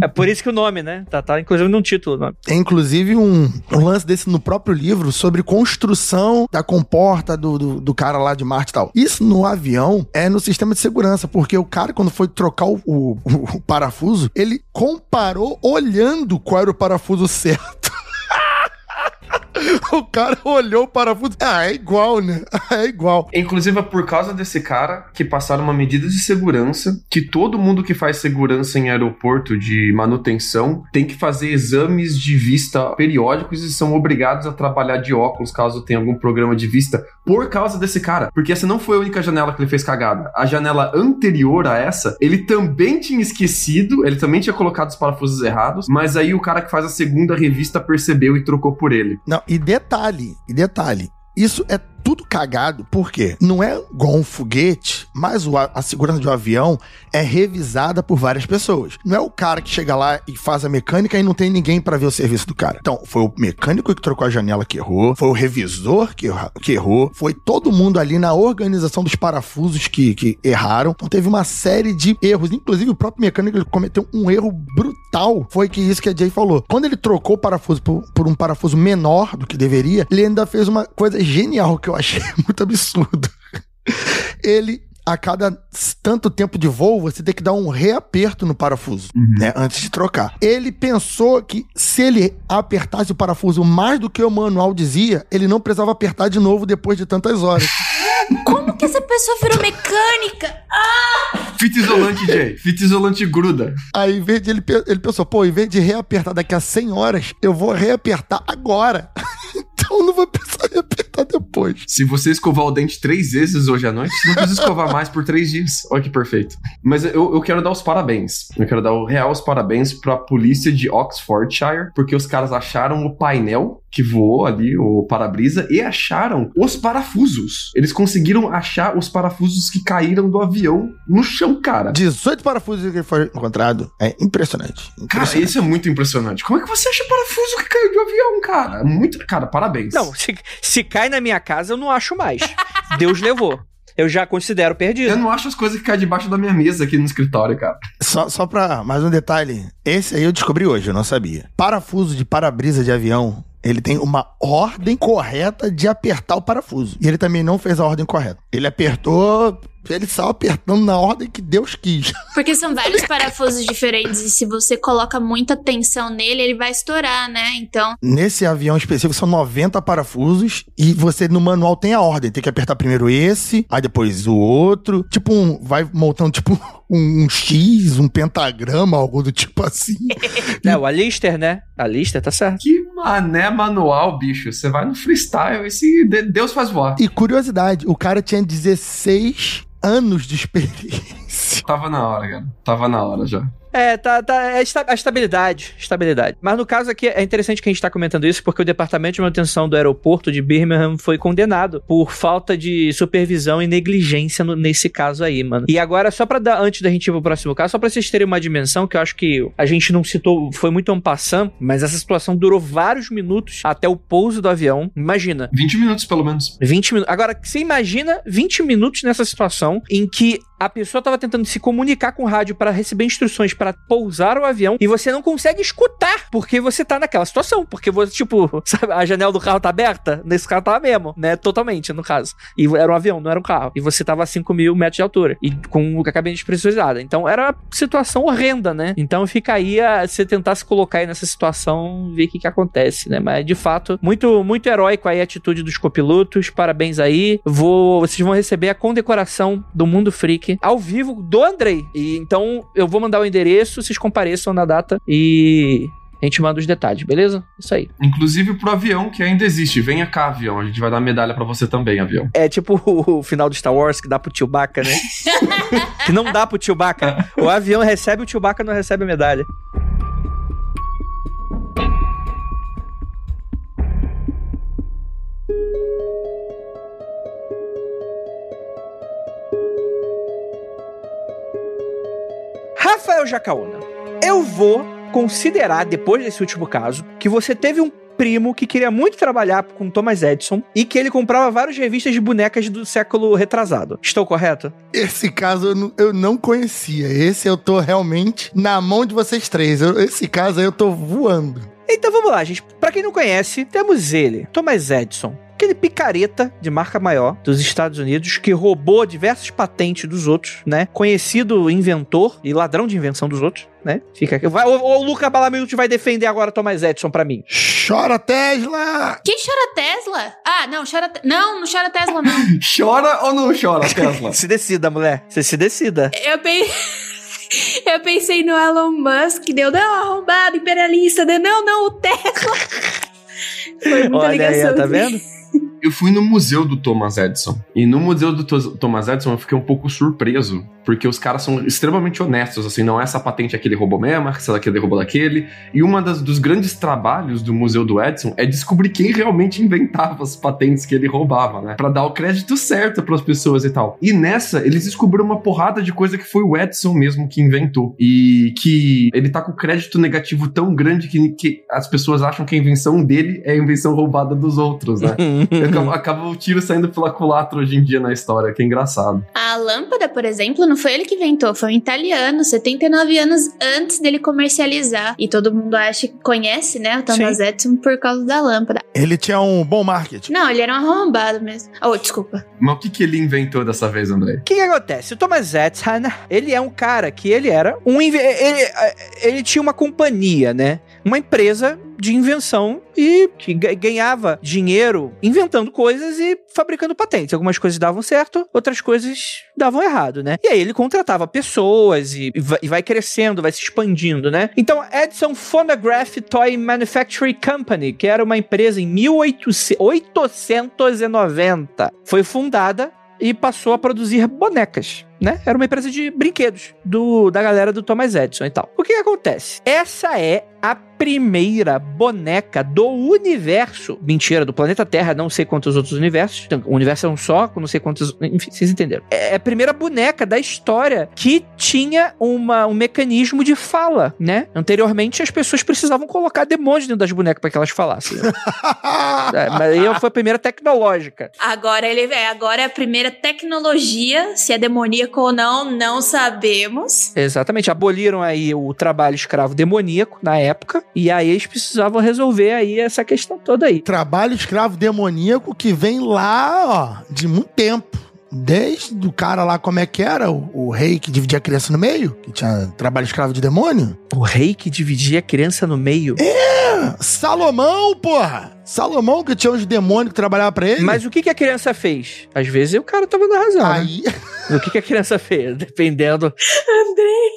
[SPEAKER 1] É por isso que o nome, né? Tá, tá inclusive num título. nome.
[SPEAKER 2] Tem inclusive um, um lance desse no próprio livro sobre construção da comporta do, do, do cara lá de Marte e tal. Isso no avião é no sistema de segurança, porque o cara, quando foi trocar o, o- o parafuso, ele comparou olhando qual era o parafuso certo. O cara olhou o parafuso. Ah, é igual, né? É igual.
[SPEAKER 3] Inclusive é por causa desse cara que passaram uma medida de segurança que todo mundo que faz segurança em aeroporto de manutenção tem que fazer exames de vista periódicos e são obrigados a trabalhar de óculos caso tenha algum programa de vista por causa desse cara. Porque essa não foi a única janela que ele fez cagada. A janela anterior a essa, ele também tinha esquecido, ele também tinha colocado os parafusos errados, mas aí o cara que faz a segunda revista percebeu e trocou por ele.
[SPEAKER 2] Não, e detalhe, e detalhe. Isso é tudo cagado, porque não é igual um foguete, mas a, segurança de um avião é revisada por várias pessoas. Não é o cara que chega lá e faz a mecânica e não tem ninguém pra ver o serviço do cara. Então, foi o mecânico que trocou a janela que errou, foi o revisor que, que errou, foi todo mundo ali na organização dos parafusos que, que erraram. Então, teve uma série de erros. Inclusive, o próprio mecânico cometeu um erro brutal. Foi que isso que a Jay falou. Quando ele trocou o parafuso por, por um parafuso menor do que deveria, ele ainda fez uma coisa genial que achei muito absurdo. Ele, a cada tanto tempo de voo, você tem que dar um reaperto no parafuso, né? Antes de trocar. Ele pensou que se ele apertasse o parafuso mais do que o manual dizia, ele não precisava apertar de novo depois de tantas horas.
[SPEAKER 4] Como que essa pessoa virou mecânica?
[SPEAKER 3] Fita isolante, Jay. Fita isolante gruda.
[SPEAKER 2] Aí, em vez de ele, ele pensou, pô, em vez de reapertar daqui a 100 horas, eu vou reapertar agora. então eu não vou precisar depois.
[SPEAKER 3] Se você escovar o dente três vezes hoje à noite, você não precisa escovar mais por três dias. Olha que perfeito. Mas eu, eu quero dar os parabéns. Eu quero dar o real os parabéns pra polícia de Oxfordshire, porque os caras acharam o painel que voou ali, o para-brisa, e acharam os parafusos. Eles conseguiram achar os parafusos que caíram do avião no chão, cara.
[SPEAKER 2] 18 parafusos que foi encontrado. É impressionante.
[SPEAKER 3] Cara,
[SPEAKER 2] impressionante.
[SPEAKER 3] isso é muito impressionante. Como é que você acha parafuso que caiu de um avião, cara? Muito, cara, parabéns.
[SPEAKER 1] Não, se, se cai na minha casa, eu não acho mais. Deus levou. Eu já considero
[SPEAKER 3] Eu
[SPEAKER 1] perdido.
[SPEAKER 3] não acho as coisas que caem debaixo da minha mesa aqui no escritório, cara.
[SPEAKER 2] Só, só pra mais um detalhe. Esse aí eu descobri hoje, eu não sabia. Parafuso de para-brisa de avião, ele tem uma ordem correta de apertar o parafuso. E ele também não fez a ordem correta. Ele apertou. Ele saiu apertando na ordem que Deus quis.
[SPEAKER 4] Porque são vários parafusos diferentes e se você coloca muita tensão nele, ele vai estourar, né? Então,
[SPEAKER 2] Nesse avião específico são 90 parafusos e você no manual tem a ordem. Tem que apertar primeiro esse, aí depois o outro. Tipo um. Vai montando tipo um, um X, um pentagrama, algo do tipo assim.
[SPEAKER 1] É, o Alistair, né? Alistair, tá certo.
[SPEAKER 3] Que mané manual, bicho. Você vai no freestyle e se de- Deus faz voar.
[SPEAKER 2] E curiosidade, o cara tinha 16 anos de experiência.
[SPEAKER 3] Tava na hora, cara. Tava na hora já.
[SPEAKER 1] É, tá, tá, é esta- a estabilidade, estabilidade. Mas no caso aqui, é interessante que a gente tá comentando isso, porque o Departamento de Manutenção do Aeroporto de Birmingham foi condenado por falta de supervisão e negligência no- nesse caso aí, mano. E agora, só pra dar, antes da gente ir pro próximo caso, só pra vocês terem uma dimensão, que eu acho que a gente não citou, foi muito ampassant, mas essa situação durou vários minutos até o pouso do avião. Imagina,
[SPEAKER 3] 20 minutos, pelo menos.
[SPEAKER 1] 20 minutos. Agora, você imagina 20 minutos nessa situação em que a pessoa tava tentando se comunicar com o rádio para receber instruções pra pousar o avião e você não consegue escutar porque você tá naquela situação. Porque você, tipo, sabe, a janela do carro tá aberta? Nesse carro tava mesmo, né? Totalmente, no caso. E era um avião, não era um carro. E você tava a 5 mil metros de altura. E com a cabine despressurizada. Então era uma situação horrenda, né? Então fica aí a você tentar se colocar aí nessa situação, ver o que que acontece, né? Mas de fato, muito, muito heróico aí a atitude dos copilotos. Parabéns aí. Vou, vocês vão receber a condecoração do Mundo Freak ao vivo do Andrei. E então eu vou mandar o endereço, vocês compareçam na data e a gente manda os detalhes, beleza? Isso aí.
[SPEAKER 3] Inclusive pro avião que ainda existe. Venha cá, avião. A gente vai dar medalha pra você também, avião.
[SPEAKER 1] É tipo o final do Star Wars que dá pro Chewbacca, né? que não dá pro Chewbacca. O avião recebe, o Chewbacca não recebe a medalha. Rafael Jacaúna, eu vou considerar, depois desse último caso, que você teve um primo que queria muito trabalhar com Thomas Edison e que ele comprava várias revistas de bonecas do século retrasado. Estou correto?
[SPEAKER 2] Esse caso eu não, eu não conhecia. Esse eu tô realmente na mão de vocês três. Eu- esse caso aí eu tô voando.
[SPEAKER 1] Então vamos lá, gente. Pra quem não conhece, temos ele, Thomas Edison. Aquele picareta de marca maior dos Estados Unidos que roubou diversas patentes dos outros, né? Conhecido inventor e ladrão de invenção dos outros, né? Fica aqui. Vai, o, o Luca Balaminute vai defender agora Thomas Edison pra mim.
[SPEAKER 2] Chora, Tesla!
[SPEAKER 4] Quem chora Tesla? Ah, não, chora. Te- Não, não chora Tesla, não.
[SPEAKER 3] Chora ou não chora, Tesla?
[SPEAKER 1] Se decida, mulher. Você se decida.
[SPEAKER 4] Eu pensei. Eu pensei no Elon Musk, deu, não, arrombado, imperialista, deu, não, não, o Tesla. Foi muita
[SPEAKER 1] Olha aí,
[SPEAKER 4] ligação.
[SPEAKER 1] ó, tá vendo?
[SPEAKER 3] Eu fui no museu do Thomas Edison. E no museu do Thomas Edison eu fiquei um pouco surpreso. Porque os caras são extremamente honestos, assim, não é essa patente aqui ele roubou mesmo, essa daqui ele roubou daquele. E das, dos grandes trabalhos do Museu do Edison é descobrir quem realmente inventava as patentes que ele roubava, né? Pra dar o crédito certo pras pessoas e tal. E nessa, eles descobriram uma porrada de coisa que foi o Edison mesmo que inventou. E que ele tá com crédito negativo tão grande que, que as pessoas acham que a invenção dele é a invenção roubada dos outros, né? Acaba, acaba o tiro saindo pela culatra hoje em dia na história, que é engraçado.
[SPEAKER 4] A lâmpada, por exemplo, não foi ele que inventou, foi um italiano, 79 anos antes dele comercializar. E todo mundo acha que conhece, né, o Thomas Edison por causa da lâmpada.
[SPEAKER 2] Ele tinha um bom marketing.
[SPEAKER 4] Não, ele era um arrombado mesmo. Oh, desculpa.
[SPEAKER 3] Mas o que, que ele inventou dessa vez, André?
[SPEAKER 1] O que, que acontece? O Thomas Edison, ele é um cara que ele era um... Ele, ele tinha uma companhia, né? Uma empresa de invenção e que ga- ganhava dinheiro inventando coisas e fabricando patentes. Algumas coisas davam certo, outras coisas davam errado, né? E aí ele contratava pessoas e, vai- e vai crescendo, vai se expandindo, né? Então, Edison Phonograph Toy Manufacturing Company, que era uma empresa em 1890, foi fundada e passou a produzir bonecas, né? Era uma empresa de brinquedos do, da galera do Thomas Edison e tal. O que, que acontece? Essa é a primeira boneca do universo. Mentira, do planeta Terra, não sei quantos outros universos. Então, o universo é um só, não sei quantos. Enfim, vocês entenderam. É a primeira boneca da história que tinha uma, um mecanismo de fala, né? Anteriormente, as pessoas precisavam colocar demônios dentro das bonecas para que elas falassem. né? É, mas aí foi a primeira tecnológica.
[SPEAKER 4] Agora ele é, agora é a primeira tecnologia, se é demoníaco ou não, não sabemos.
[SPEAKER 1] Exatamente, aboliram aí o trabalho escravo demoníaco na época, e aí eles precisavam resolver aí essa questão toda aí.
[SPEAKER 2] Trabalho escravo demoníaco que vem lá, ó, de muito tempo. Desde o cara lá, como é que era? O, o rei que dividia a criança no meio? Que tinha trabalho escravo de demônio?
[SPEAKER 1] O rei que dividia a criança no meio.
[SPEAKER 2] É, Salomão, porra! Salomão que tinha uns demônios que trabalhavam pra ele.
[SPEAKER 1] Mas o que, que a criança fez? Às vezes o cara tava na razão. né?
[SPEAKER 2] Aí,
[SPEAKER 1] O que, que a criança fez? Dependendo.
[SPEAKER 4] Andrei.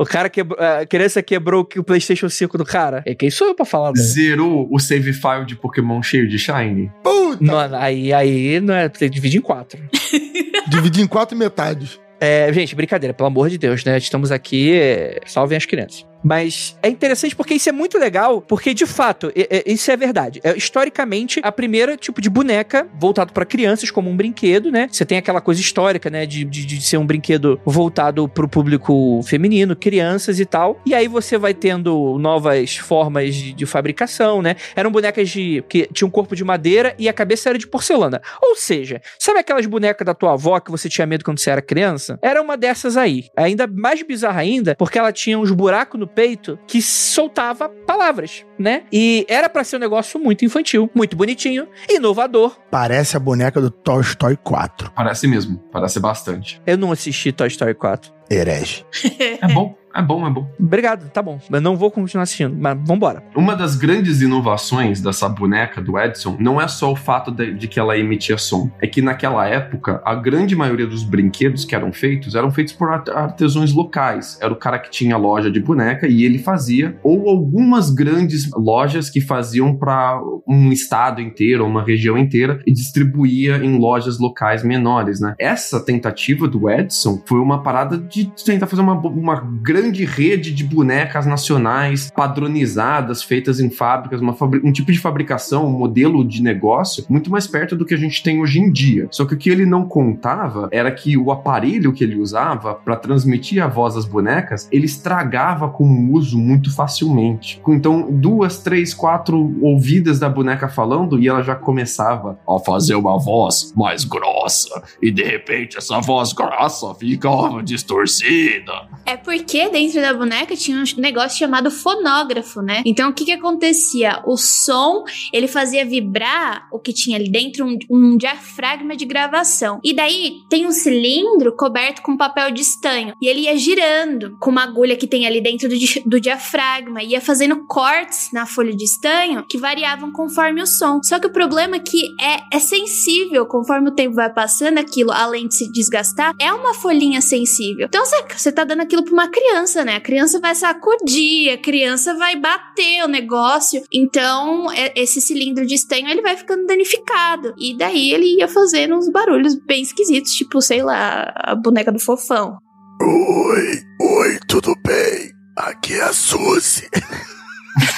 [SPEAKER 1] O cara quebrou. A criança quebrou o PlayStation 5 do cara. É quem sou eu pra falar, mano?
[SPEAKER 3] Zerou o save file de Pokémon cheio de Shine?
[SPEAKER 2] puta!
[SPEAKER 1] Mano, aí, aí não é. Tem que dividir em quatro.
[SPEAKER 2] Dividir em quatro metades.
[SPEAKER 1] É, gente, brincadeira, pelo amor de Deus, né? Estamos aqui. É, salvem as crianças. Mas é interessante porque isso é muito legal, porque de fato, isso é verdade. É, historicamente, a primeira tipo de boneca voltado para crianças como um brinquedo, né? Você tem aquela coisa histórica, né? De, de, de ser um brinquedo voltado pro público feminino, crianças e tal. E aí você vai tendo novas formas de, de fabricação, né? Eram bonecas de que tinham um corpo de madeira e a cabeça era de porcelana. Ou seja, sabe aquelas bonecas da tua avó que você tinha medo quando você era criança? Era uma dessas aí. Ainda mais bizarra ainda, porque ela tinha uns buracos no peito que soltava palavras, né? E era para ser um negócio muito infantil, muito bonitinho, inovador.
[SPEAKER 2] Parece a boneca do Toy Story 4.
[SPEAKER 3] Parece mesmo, parece bastante.
[SPEAKER 1] Eu não assisti Toy Story 4.
[SPEAKER 2] Herege.
[SPEAKER 3] É bom. É bom, é bom.
[SPEAKER 1] Obrigado, tá bom. Eu não vou continuar assistindo, mas vambora.
[SPEAKER 3] Uma das grandes inovações dessa boneca do Edson não é só o fato de, de, que ela emitia som. É que naquela época, a grande maioria dos brinquedos que eram feitos eram feitos por artesãos locais. Era o cara que tinha loja de boneca e ele fazia, ou algumas grandes lojas que faziam para um estado inteiro, uma região inteira, e distribuía em lojas locais menores, né? Essa tentativa do Edson foi uma parada de tentar fazer uma, uma grande grande rede de bonecas nacionais padronizadas, feitas em fábricas, uma um tipo de fabricação, um modelo de negócio muito mais perto do que a gente tem hoje em dia. Só que o que ele não contava era que o aparelho que ele usava para transmitir a voz das bonecas, ele estragava com o uso muito facilmente. Então, duas, três, quatro ouvidas da boneca falando e ela já começava a fazer uma voz mais grossa. E de repente essa voz grossa ficava distorcida.
[SPEAKER 4] É porque dentro da boneca tinha um negócio chamado fonógrafo, né? Então o que que acontecia? O som, ele fazia vibrar o que tinha ali dentro, um, um diafragma de gravação. E daí tem um cilindro coberto com papel de estanho. E ele ia girando com uma agulha que tem ali dentro do, do diafragma. Ia fazendo cortes na folha de estanho que variavam conforme o som. Só que o problema é que é, é sensível conforme o tempo vai passando aquilo, além de se desgastar, é uma folhinha sensível. Então você tá dando aquilo pra uma criança criança, né? A criança vai sacudir, a criança vai bater o negócio. Então, é, esse cilindro de estanho ele vai ficando danificado. E daí ele ia fazendo uns barulhos bem esquisitos, tipo, sei lá, a boneca do fofão.
[SPEAKER 2] Oi, oi, tudo bem? Aqui é a Suzy.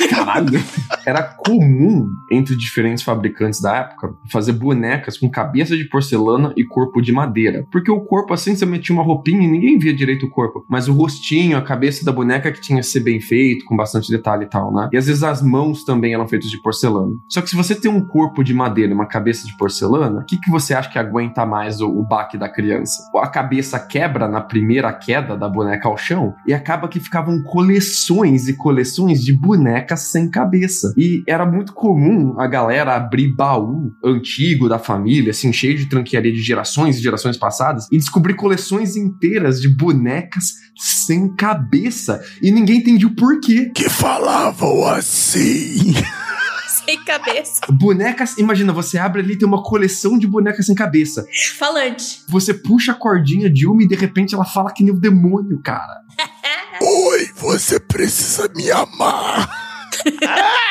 [SPEAKER 3] Caralho. Era comum entre diferentes fabricantes da época fazer bonecas com cabeça de porcelana e corpo de madeira. Porque o corpo, assim, você metia uma roupinha e ninguém via direito o corpo. Mas o rostinho, a cabeça da boneca que tinha que ser bem feito, com bastante detalhe e tal, né? E às vezes as mãos também eram feitas de porcelana. Só que se você tem um corpo de madeira e uma cabeça de porcelana, o que, que você acha que aguenta mais o, o baque da criança? A cabeça quebra na primeira queda da boneca ao chão e acaba que ficavam coleções e coleções de bonecas bonecas sem cabeça. E era muito comum a galera abrir baú antigo da família, assim, cheio de tranquearia de gerações e gerações passadas, e descobrir coleções inteiras de bonecas sem cabeça. E ninguém entendia o porquê.
[SPEAKER 2] Que falavam assim.
[SPEAKER 4] sem cabeça.
[SPEAKER 3] Bonecas, imagina, você abre ali tem uma coleção de bonecas sem cabeça.
[SPEAKER 4] Falante.
[SPEAKER 3] Você puxa a cordinha de uma e de repente ela fala que nem o demônio, cara.
[SPEAKER 2] Oi, você precisa me amar.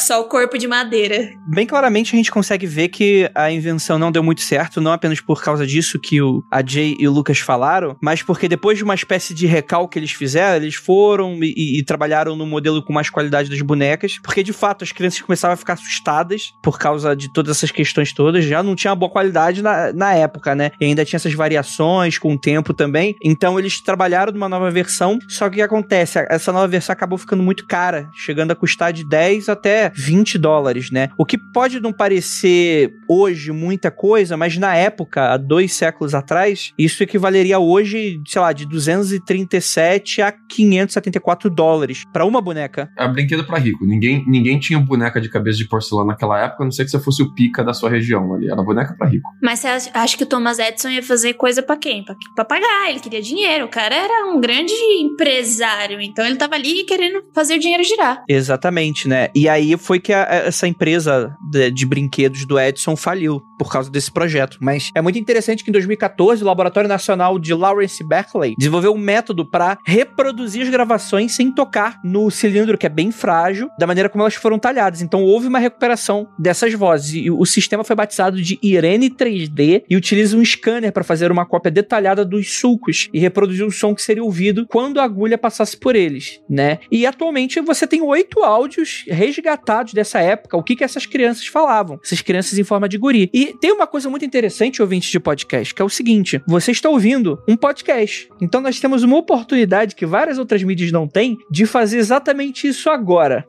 [SPEAKER 4] Só o corpo de madeira.
[SPEAKER 1] Bem claramente a gente consegue ver que a invenção não deu muito certo, não apenas por causa disso que o, a Jay e o Lucas falaram, mas porque depois de uma espécie de recalque que eles fizeram, eles foram e, e, trabalharam no modelo com mais qualidade das bonecas, porque de fato as crianças começavam a ficar assustadas por causa de todas essas questões todas, já não tinha boa qualidade na, na época, né? E ainda tinha essas variações com o tempo também. Então eles trabalharam numa nova versão, só que o que acontece? Essa nova versão acabou ficando muito cara, chegando a custar de 10 até 20 dólares, né? O que pode não parecer hoje muita coisa, mas na época, há dois séculos atrás, isso equivaleria hoje, sei lá, de 237 a 574 dólares para uma boneca.
[SPEAKER 3] É brinquedo para rico. Ninguém, ninguém tinha boneca de cabeça de porcelana naquela época, a não ser que você fosse o pica da sua região ali. Era boneca para rico.
[SPEAKER 4] Mas você acha que o Thomas Edison ia fazer coisa para quem? Pra, pra pagar. Ele queria dinheiro. O cara era um grande empresário. Então ele tava ali querendo fazer o dinheiro girar.
[SPEAKER 1] Exatamente, né? E aí foi que a, essa empresa de, de, brinquedos do Edison faliu. Por causa desse projeto. Mas é muito interessante que em 2014 o Laboratório Nacional de Lawrence Berkeley desenvolveu um método para reproduzir as gravações sem tocar no cilindro, que é bem frágil, da maneira como elas foram talhadas. Então houve uma recuperação dessas vozes. E o sistema foi batizado de Irene 3D e utiliza um scanner para fazer uma cópia detalhada dos sulcos e reproduzir o som que seria ouvido quando a agulha passasse por eles, né? E atualmente você tem oito áudios resgatados dessa época, o que que essas crianças falavam, essas crianças em forma de guri. E tem uma coisa muito interessante, ouvinte de podcast, que é o seguinte: você está ouvindo um podcast. Então nós temos uma oportunidade que várias outras mídias não têm de fazer exatamente isso agora.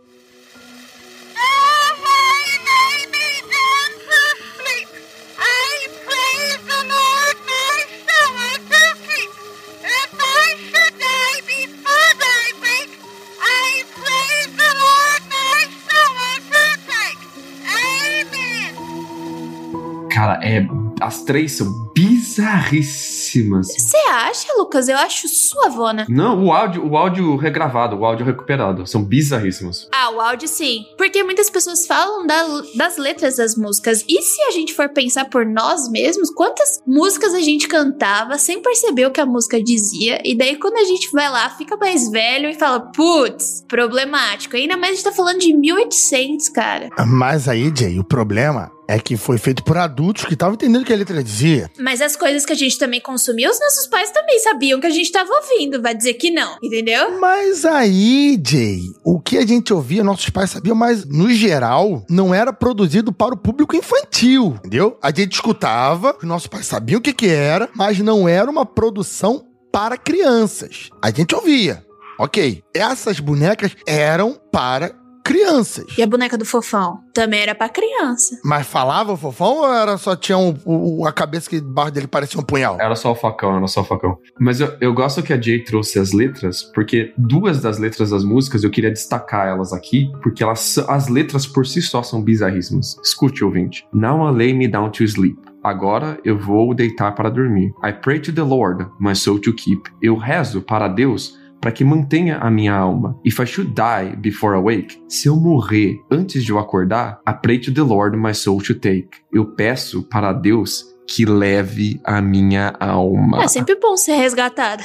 [SPEAKER 3] Cara, é. As três são bizarríssimas.
[SPEAKER 4] Você acha, Lucas? Eu acho suavona.
[SPEAKER 3] Não, o áudio, o áudio regravado, o áudio recuperado. São bizarríssimos.
[SPEAKER 4] Ah, o áudio sim. Porque muitas pessoas falam da- das letras das músicas. E se a gente for pensar por nós mesmos, quantas músicas a gente cantava sem perceber o que a música dizia? E daí quando a gente vai lá, fica mais velho e fala, putz, problemático. Ainda mais a gente tá falando de 1800, cara.
[SPEAKER 2] Mas aí, Jay, o problema é que foi feito por adultos que estavam entendendo o que a letra dizia.
[SPEAKER 4] Mas as coisas que a gente também consumia, os nossos pais também sabiam que a gente tava ouvindo. Vai dizer que não, entendeu?
[SPEAKER 2] Mas aí, Jay, o que a gente ouvia, nossos pais sabiam, mas no geral, não era produzido para o público infantil, entendeu? A gente escutava, os nossos pais sabiam o que que era, mas não era uma produção para crianças. A gente ouvia. Ok, essas bonecas eram para crianças.
[SPEAKER 4] E a boneca do fofão também era pra criança.
[SPEAKER 2] Mas falava o fofão ou era só tinha um- o- a cabeça que debaixo dele parecia um punhal?
[SPEAKER 3] Era só o facão, era só o facão. Mas eu, eu gosto que a Jay trouxe as letras, porque duas das letras das músicas eu queria destacar elas aqui, porque elas, são- as letras por si só são bizarríssimas. Escute, ouvinte. Now I lay me down to sleep. Agora eu vou deitar para dormir. I pray to the Lord, my soul to keep. Eu rezo para Deus para que mantenha a minha alma. If I should die before awake, se eu morrer antes de eu acordar, I pray to the Lord my soul to take. Eu peço para Deus que leve a minha alma.
[SPEAKER 4] É sempre bom ser resgatada.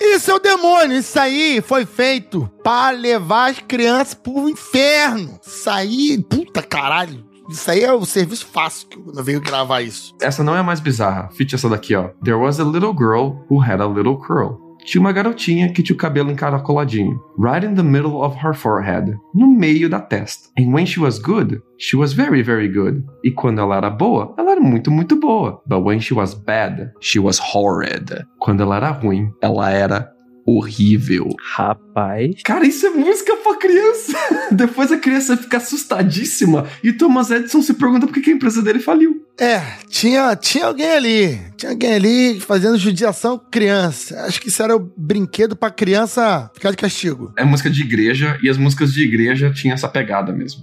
[SPEAKER 2] Isso é o demônio, isso aí foi feito para levar as crianças pro inferno. Isso aí, puta caralho. Isso aí é o serviço fácil que eu veio gravar isso.
[SPEAKER 3] Essa não é a mais bizarra. Fite essa daqui, ó. There was a little girl who had a little curl. Tinha uma garotinha que tinha o cabelo encaracoladinho. Right in the middle of her forehead. No meio da testa. And when she was good, she was very, very good. E quando ela era boa, ela era muito, muito boa. But when she was bad, she was horrid. Quando ela era ruim, ela era horrível.
[SPEAKER 1] Rapaz.
[SPEAKER 3] Cara, isso é música pra criança. Depois a criança fica assustadíssima e Thomas Edison se pergunta por que que a empresa dele faliu.
[SPEAKER 2] É, tinha, tinha alguém ali. Tinha alguém ali fazendo judiação com criança. Acho que isso era o brinquedo pra criança ficar de castigo.
[SPEAKER 3] É música de igreja e as músicas de igreja tinham essa pegada mesmo.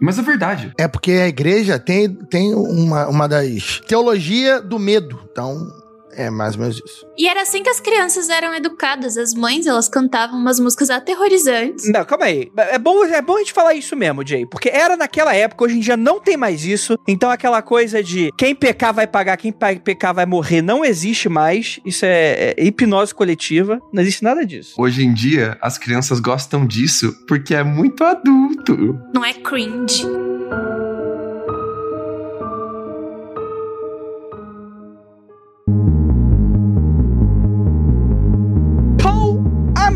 [SPEAKER 3] Mas é verdade.
[SPEAKER 2] É porque a igreja tem, tem uma, uma das teologia do medo. Então, é mais ou menos isso.
[SPEAKER 4] E era assim que as crianças eram educadas. As mães, elas cantavam umas músicas aterrorizantes.
[SPEAKER 1] Não, calma aí. É bom, é bom a gente falar isso mesmo, Jay. Porque era naquela época, hoje em dia não tem mais isso. Então aquela coisa de quem pecar vai pagar, quem pecar vai morrer, não existe mais. Isso é, é hipnose coletiva. Não existe nada disso.
[SPEAKER 3] Hoje em dia, as crianças gostam disso porque é muito adulto.
[SPEAKER 4] Não é cringe.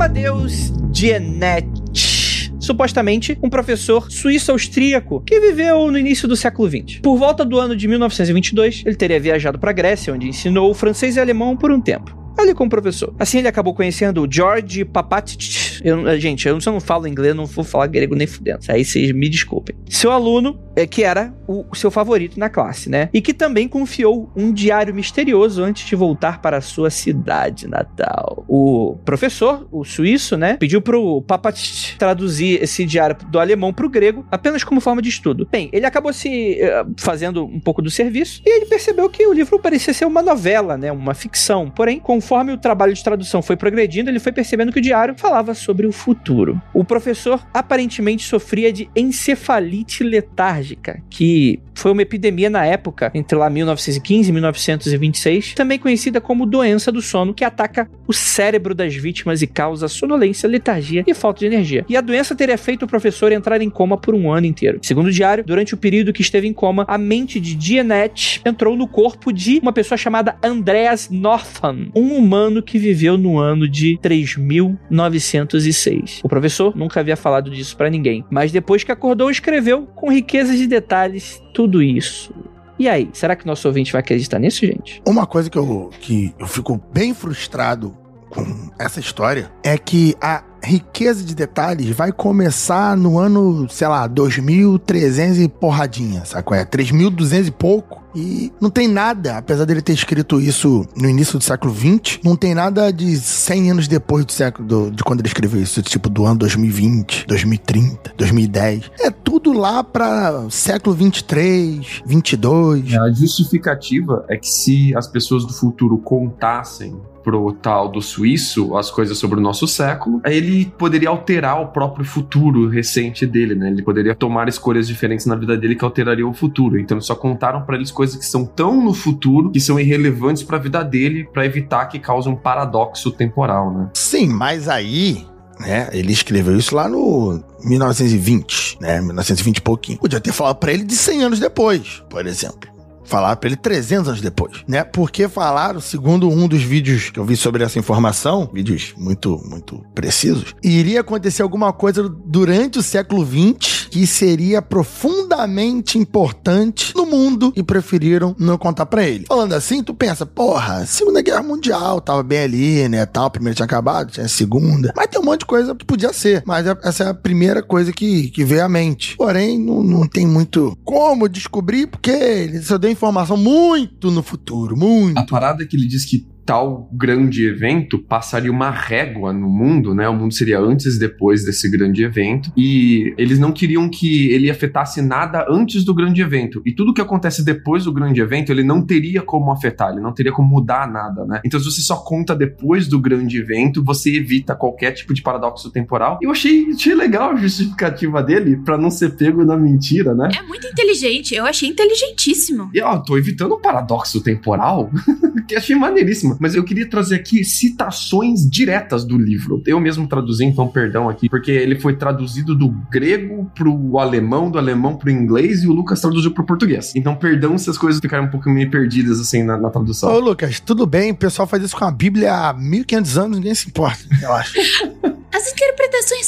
[SPEAKER 1] Amadeus Genet. Supostamente um professor suíço-austríaco que viveu no início do século XX. Por volta do ano de 1922, ele teria viajado para Grécia, onde ensinou francês e alemão por um tempo. Ali como professor. Assim ele acabou conhecendo o George Papatic. Eu, gente, eu, se eu não falo inglês, não vou falar grego nem fudendo. Aí vocês me desculpem. Seu aluno, é, que era o, seu favorito na classe, né? E que também confiou um diário misterioso antes de voltar para a sua cidade natal. O professor, o suíço, né? Pediu pro Papatic traduzir esse diário do alemão pro grego apenas como forma de estudo. Bem, ele acabou se eh, fazendo um pouco do serviço e ele percebeu que o livro parecia ser uma novela, né? Uma ficção. Porém, conforme o trabalho de tradução foi progredindo, ele foi percebendo que o diário falava sobre o futuro. O professor aparentemente sofria de encefalite letárgica, que foi uma epidemia na época, entre lá 1915 e 1926, também conhecida como doença do sono, que ataca o cérebro das vítimas e causa sonolência, letargia e falta de energia. E a doença teria feito o professor entrar em coma por um ano inteiro. Segundo o diário, durante o período que esteve em coma, a mente de Dianet entrou no corpo de uma pessoa chamada Andreas Northam, um humano que viveu no ano de 3906. O professor nunca havia falado disso para ninguém, mas depois que acordou, escreveu com riquezas de detalhes tudo isso. E aí, será que nosso ouvinte vai acreditar nisso, gente?
[SPEAKER 2] Uma coisa que eu, que eu fico bem frustrado com essa história é que a riqueza de detalhes vai começar no ano, sei lá, 2300 e porradinha, qual é? 3200 e pouco. E não tem nada, apesar dele ter escrito isso no início do século XX, não tem nada de 100 anos depois do século do, de quando ele escreveu isso, tipo do ano 2020, 2030, 2010. É tudo lá para século 23, 22.
[SPEAKER 3] A justificativa é que se as pessoas do futuro contassem pro tal do suíço as coisas sobre o nosso século, ele poderia alterar o próprio futuro recente dele, né? Ele poderia tomar escolhas diferentes na vida dele que alterariam o futuro. Então só contaram para eles coisas que são tão no futuro que são irrelevantes para a vida dele, para evitar que cause um paradoxo temporal, né?
[SPEAKER 2] Sim, mas aí né? Ele escreveu isso lá no 1920, né? 1920 e pouquinho. Podia ter falado para ele de 100 anos depois, por exemplo. Falar para ele 300 anos depois, né? Porque falaram, segundo um dos vídeos que eu vi sobre essa informação, vídeos muito, muito precisos, iria acontecer alguma coisa durante o século 20 que seria profundamente importante no mundo e preferiram não contar para ele. Falando assim, tu pensa, porra, Segunda Guerra Mundial tava bem ali, né? Tal, a primeira tinha acabado, tinha segunda. Mas tem um monte de coisa que podia ser. Mas essa é a primeira coisa que, que veio à mente. Porém, não, não tem muito como descobrir, porque ele só deu informação muito no futuro, muito.
[SPEAKER 3] A parada que ele diz que tal grande evento passaria uma régua no mundo, né? O mundo seria antes e depois desse grande evento. E eles não queriam que ele afetasse nada antes do grande evento. E tudo que acontece depois do grande evento, ele não teria como afetar, ele não teria como mudar nada, né? Então, se você só conta depois do grande evento, você evita qualquer tipo de paradoxo temporal. E eu achei, achei legal a justificativa dele para não ser pego na mentira, né?
[SPEAKER 4] É muito inteligente, eu achei inteligentíssimo.
[SPEAKER 3] E ó, tô evitando o paradoxo temporal, que achei maneiríssimo mas eu queria trazer aqui citações diretas do livro. Eu mesmo traduzi, então perdão aqui, porque ele foi traduzido do grego pro alemão, do alemão pro inglês, e o Lucas traduziu pro português. Então perdão se as coisas ficaram um pouco meio perdidas assim na, na tradução.
[SPEAKER 2] Ô Lucas, tudo bem, o pessoal faz isso com a Bíblia há 1500 anos, ninguém se importa, eu acho.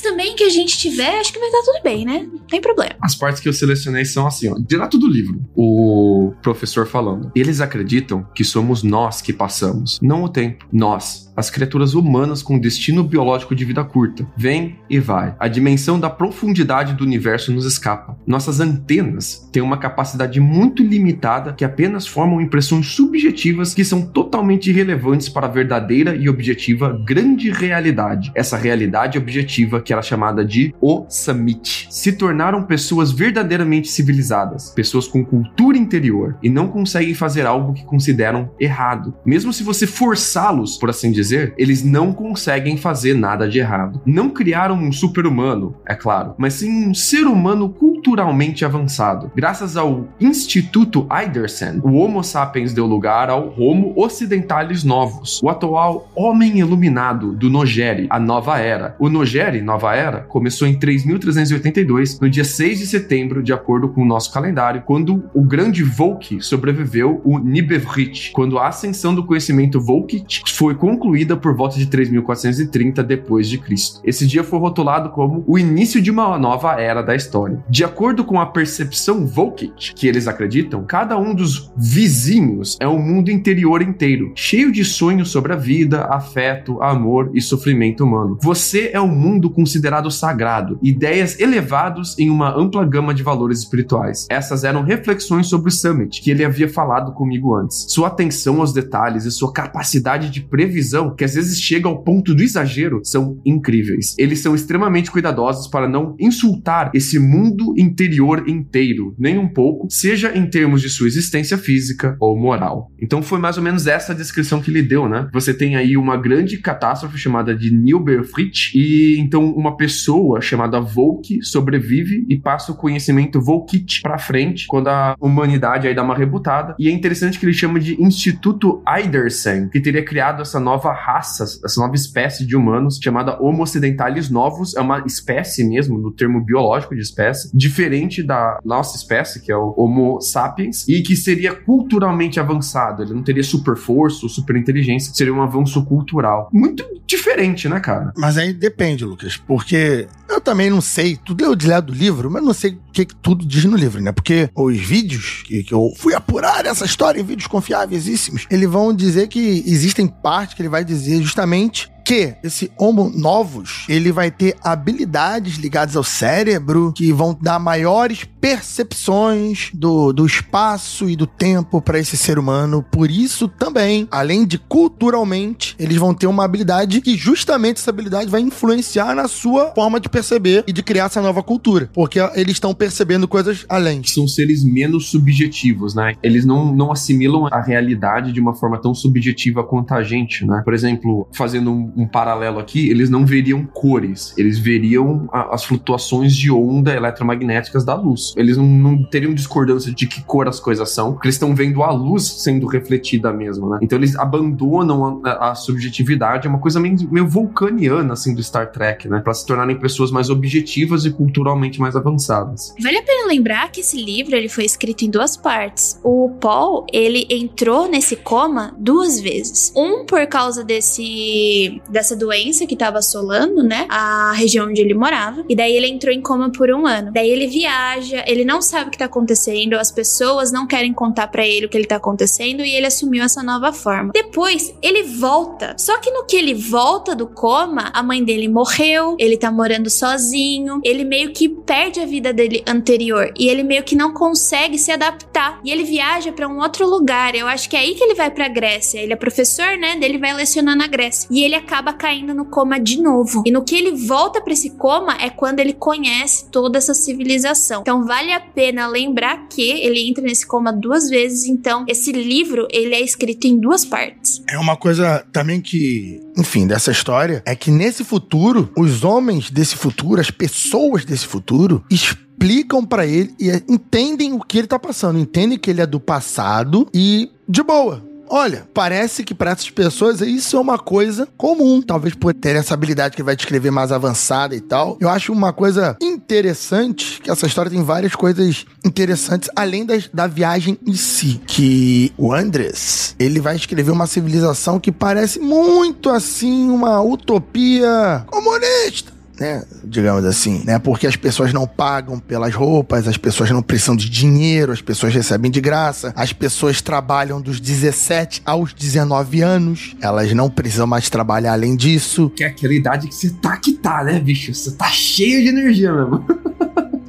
[SPEAKER 4] Também que a gente tiver, acho que vai estar tudo bem, né? Não tem problema.
[SPEAKER 3] As partes que eu selecionei são assim, ó, direto do livro. O professor falando. Eles acreditam que somos nós que passamos, não o tempo. Nós, as criaturas humanas com destino biológico de vida curta. Vem e vai. A dimensão da profundidade do universo nos escapa. Nossas antenas têm uma capacidade muito limitada que apenas formam impressões subjetivas que são totalmente irrelevantes para a verdadeira e objetiva grande realidade. Essa realidade objetiva que era chamada de O Samit. Se tornaram pessoas verdadeiramente civilizadas, pessoas com cultura interior e não conseguem fazer algo que consideram errado. Mesmo se você forçá-los, por assim dizer, dizer, eles não conseguem fazer nada de errado. Não criaram um super-humano, é claro, mas sim um ser humano culturalmente avançado. Graças ao Instituto Idersen, o Homo sapiens deu lugar ao Homo Ocidentalis Novos, o atual Homem Iluminado do Nogeri, a Nova Era. O Nogeri, Nova Era, começou em 3382, no dia 6 de setembro, de acordo com o nosso calendário, quando o grande Volk sobreviveu o Nibevrit, quando a ascensão do conhecimento Volkic foi concluída concluída por volta de 3430 depois de Cristo. Esse dia foi rotulado como o início de uma nova era da história. De acordo com a percepção Volkic, que eles acreditam, cada um dos vizinhos é um mundo interior inteiro, cheio de sonhos sobre a vida, afeto, amor e sofrimento humano. Você é um mundo considerado sagrado, ideias elevados em uma ampla gama de valores espirituais. Essas eram reflexões sobre o Summit, que ele havia falado comigo antes. Sua atenção aos detalhes e sua capacidade de previsão que às vezes chega ao ponto do exagero, são incríveis. Eles são extremamente cuidadosos para não insultar esse mundo interior inteiro, nem um pouco, seja em termos de sua existência física ou moral. Então foi mais ou menos essa descrição que ele deu, né? Você tem aí uma grande catástrofe chamada de Nilberfrit, e então uma pessoa chamada Volk sobrevive e passa o conhecimento Volkit para frente quando a humanidade aí dá uma rebutada. E é interessante que ele chama de Instituto Eidersen, que teria criado essa nova raça, essa nova espécie de humanos chamada Homo occidentalis novos, é uma espécie mesmo, no termo biológico de espécie, diferente da nossa espécie, que é o Homo sapiens, e que seria culturalmente avançado. Ele não teria super força ou super inteligência, seria um avanço cultural. Muito diferente, né, cara?
[SPEAKER 2] Mas aí depende, Lucas, porque eu também não sei, tudo eu de do livro, mas não sei o que, que tudo diz no livro, né? Porque os vídeos que, que eu fui apurar essa história em vídeos confiáveis, eles vão dizer que existem partes que ele vai dizer justamente que esse Homo novos, ele vai ter habilidades ligadas ao cérebro que vão dar maiores percepções do, do espaço e do tempo para esse ser humano. Por isso também, além de culturalmente, eles vão ter uma habilidade que justamente essa habilidade vai influenciar na sua forma de perceber e de criar essa nova cultura, porque eles estão percebendo coisas além.
[SPEAKER 3] São seres menos subjetivos, né? Eles não, não assimilam a realidade de uma forma tão subjetiva quanto a gente, né? Por exemplo, fazendo um, um paralelo aqui, eles não veriam cores, eles veriam a, as flutuações de onda eletromagnéticas da luz. Eles não, não teriam discordância de que cor as coisas são, porque eles estão vendo a luz sendo refletida mesmo, né? Então eles abandonam a, a subjetividade, é uma coisa meio, meio vulcaniana, assim, do Star Trek, né? Pra se tornarem pessoas mais objetivas e culturalmente mais avançadas.
[SPEAKER 4] Vale a pena lembrar que esse livro ele foi escrito em duas partes. O Paul, ele entrou nesse coma duas vezes. Um por causa desse dessa doença que estava assolando, né, a região onde ele morava. E daí ele entrou em coma por um ano. Daí ele viaja, ele não sabe o que tá acontecendo, as pessoas não querem contar para ele o que ele tá acontecendo e ele assumiu essa nova forma. Depois ele volta. Só que no que ele volta do coma, a mãe dele morreu, ele tá morando sozinho, ele meio que perde a vida dele anterior e ele meio que não consegue se adaptar. E ele viaja para um outro lugar. Eu acho que é aí que ele vai para Grécia. Ele é professor, né? Dele vai lecionar na Grécia. E ele acaba caindo no coma de novo. E no que ele volta para esse coma é quando ele conhece toda essa civilização. Então vale a pena lembrar que ele entra nesse coma duas vezes. Então esse livro ele é escrito em duas partes.
[SPEAKER 2] É uma coisa também que, enfim, dessa história é que nesse futuro os homens desse futuro, as pessoas desse futuro explicam para ele e entendem o que ele tá passando, entendem que ele é do passado e de boa. Olha, parece que para essas pessoas isso é uma coisa comum, talvez por ter essa habilidade que vai descrever mais avançada e tal. Eu acho uma coisa interessante que essa história tem várias coisas interessantes além das, da viagem em si, que o Andres, ele vai escrever uma civilização que parece muito assim uma utopia comunista né? Digamos assim, né? Porque as pessoas não pagam pelas roupas, as pessoas não precisam de dinheiro, as pessoas recebem de graça, as pessoas trabalham dos 17 aos 19 anos, elas não precisam mais trabalhar além disso.
[SPEAKER 3] Que é aquela idade que você tá que tá, né, bicho? Você tá cheio de energia mesmo.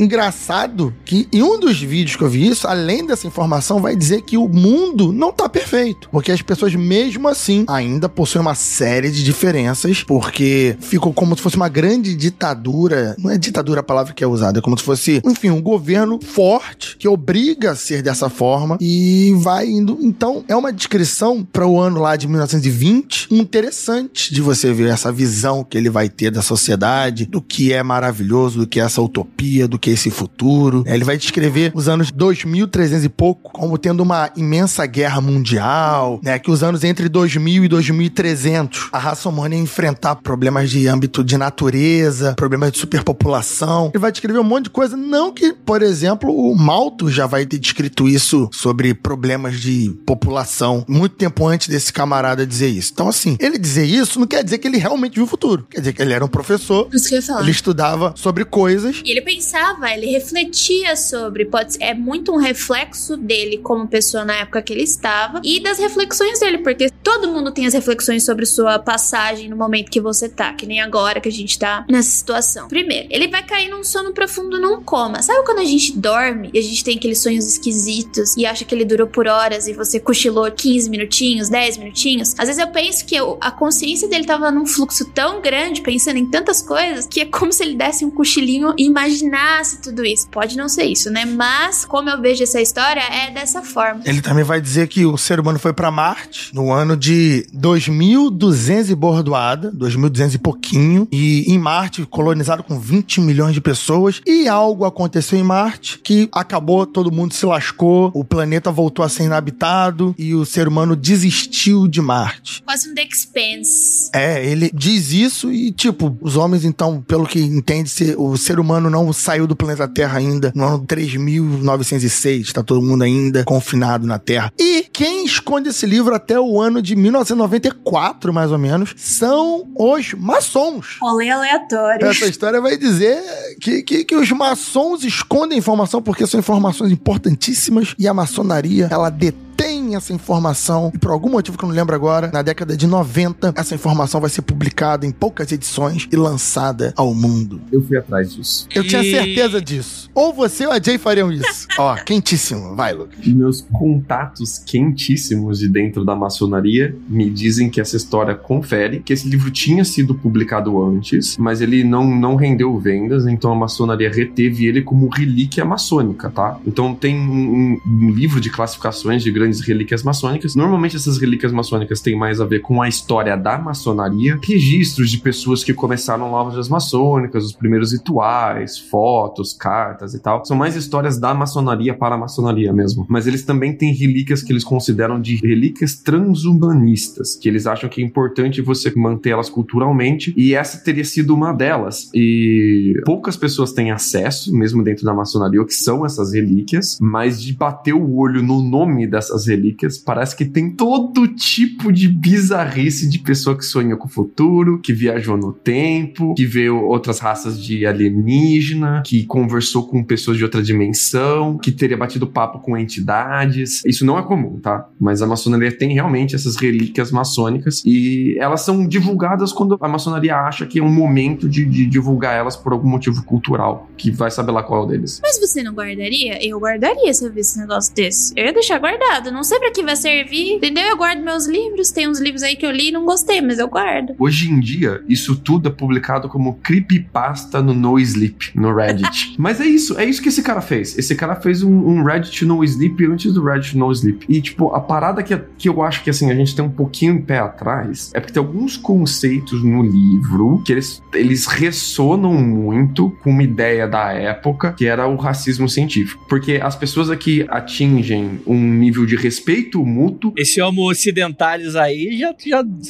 [SPEAKER 2] engraçado que em um dos vídeos que eu vi isso, além dessa informação, vai dizer que o mundo não tá perfeito. Porque as pessoas, mesmo assim, ainda possuem uma série de diferenças, porque ficou como se fosse uma grande ditadura. Não é ditadura a palavra que é usada, é como se fosse, enfim, um governo forte que obriga a ser dessa forma e vai indo. Então, é uma descrição para o ano lá de 1920 interessante de você ver essa visão que ele vai ter da sociedade, do que é maravilhoso, do que é essa utopia, do que esse futuro. Ele vai descrever os anos 2300 e pouco como tendo uma imensa guerra mundial, né? Que os anos entre 2000 e 2300 a raça humana ia enfrentar problemas de âmbito de natureza, problemas de superpopulação. Ele vai descrever um monte de coisa. Não que, por exemplo, o Malto já vai ter descrito isso sobre problemas de população muito tempo antes desse camarada dizer isso. Então, assim, ele dizer isso não quer dizer que ele realmente viu o futuro. Quer dizer que ele era um professor.
[SPEAKER 4] Isso que eu ia falar.
[SPEAKER 2] Ele estudava sobre coisas
[SPEAKER 4] E ele pensava pensava, ele refletia sobre, pode ser, é muito um reflexo dele como pessoa na época que ele estava e das reflexões dele, porque todo mundo tem as reflexões sobre sua passagem no momento que você tá, que nem agora que a gente tá nessa situação. Primeiro, ele vai cair num sono profundo num coma. Sabe quando a gente dorme e a gente tem aqueles sonhos esquisitos e acha que ele durou por horas e você cochilou 15 minutinhos, 10 minutinhos? Às vezes eu penso que eu, a consciência dele tava num fluxo tão grande, pensando em tantas coisas, que é como se ele desse um cochilinho e imaginasse tudo isso. Pode não ser isso, né? Mas como eu vejo essa história, é dessa forma.
[SPEAKER 2] Ele também vai dizer que o ser humano foi para Marte no ano de 2200 e bordoada, 2200 e pouquinho, e em Marte colonizado com 20 milhões de pessoas, e algo aconteceu em Marte que acabou, todo mundo se lascou, o planeta voltou a ser inabitado e o ser humano desistiu de Marte.
[SPEAKER 4] Quase um The Expanse.
[SPEAKER 2] É, ele diz isso e, tipo, os homens, então, pelo que entende-se, o ser humano não saiu do planeta Terra ainda no ano 3906, tá todo mundo ainda confinado na Terra. E quem esconde esse livro até o ano de 1994, mais ou menos, são os maçons.
[SPEAKER 4] Rolê aleatório.
[SPEAKER 2] Essa história vai dizer que, que, que os maçons escondem informação porque são informações importantíssimas e a maçonaria, ela detém essa informação e por algum motivo que eu não lembro agora, na década de 90, essa informação vai ser publicada em poucas edições e lançada ao mundo.
[SPEAKER 3] Eu fui atrás disso.
[SPEAKER 2] Eu tinha
[SPEAKER 1] E-
[SPEAKER 2] certeza disso. Ou você ou a Jay fariam isso. Ó, quentíssimo. Vai, Lucas.
[SPEAKER 3] Meus contatos quentíssimos de dentro da maçonaria me dizem que essa história confere que esse livro tinha sido publicado antes, mas ele não, não rendeu vendas, então a maçonaria reteve ele como relíquia maçônica, tá? Então tem um, um- um livro de classificações de grandes relíquias maçônicas. Normalmente essas relíquias maçônicas têm mais a ver com a história da maçonaria, registros de pessoas que começaram lojas maçônicas, os primeiros rituais, fotos, cartas e tal. São mais histórias da maçonaria para a maçonaria mesmo. Mas eles também têm relíquias que eles consideram de relíquias transhumanistas, que eles acham que é importante você manter elas culturalmente, e essa teria sido uma delas. E poucas pessoas têm acesso, mesmo dentro da maçonaria, o que são essas relíquias, mas de bater o olho no nome dessas relíquias, parece que tem todo tipo de bizarrice de pessoa que sonha com o futuro, que viajou no tempo, que vê outras raças de alienígena, que conversou com pessoas de outra dimensão, que teria batido papo com entidades. Isso não é comum, tá? Mas a maçonaria tem realmente essas relíquias maçônicas e elas são divulgadas quando a maçonaria acha que é um momento de, de divulgar elas por algum motivo cultural, que vai saber lá qual é o deles.
[SPEAKER 4] Mas você não guardaria? Eu guardaria se eu visse um negócio desse. Eu ia deixar guardado. Não sei pra que vai servir, entendeu? Eu guardo meus livros. Tem uns livros aí que eu li e não gostei, mas eu guardo.
[SPEAKER 3] Hoje em dia, isso tudo é publicado como creepypasta no No Sleep, no Reddit. Mas é isso, é isso que esse cara fez. Esse cara fez um, um Reddit No Sleep antes do Reddit No Sleep. E, tipo, a parada que, que eu acho que, assim, a gente tem um pouquinho em pé atrás é porque tem alguns conceitos no livro que eles, eles ressonam muito com uma ideia da época, que era o racismo científico. Porque as pessoas aqui atingem um nível de respeito mútuo
[SPEAKER 1] Esse homo ocidentais aí já,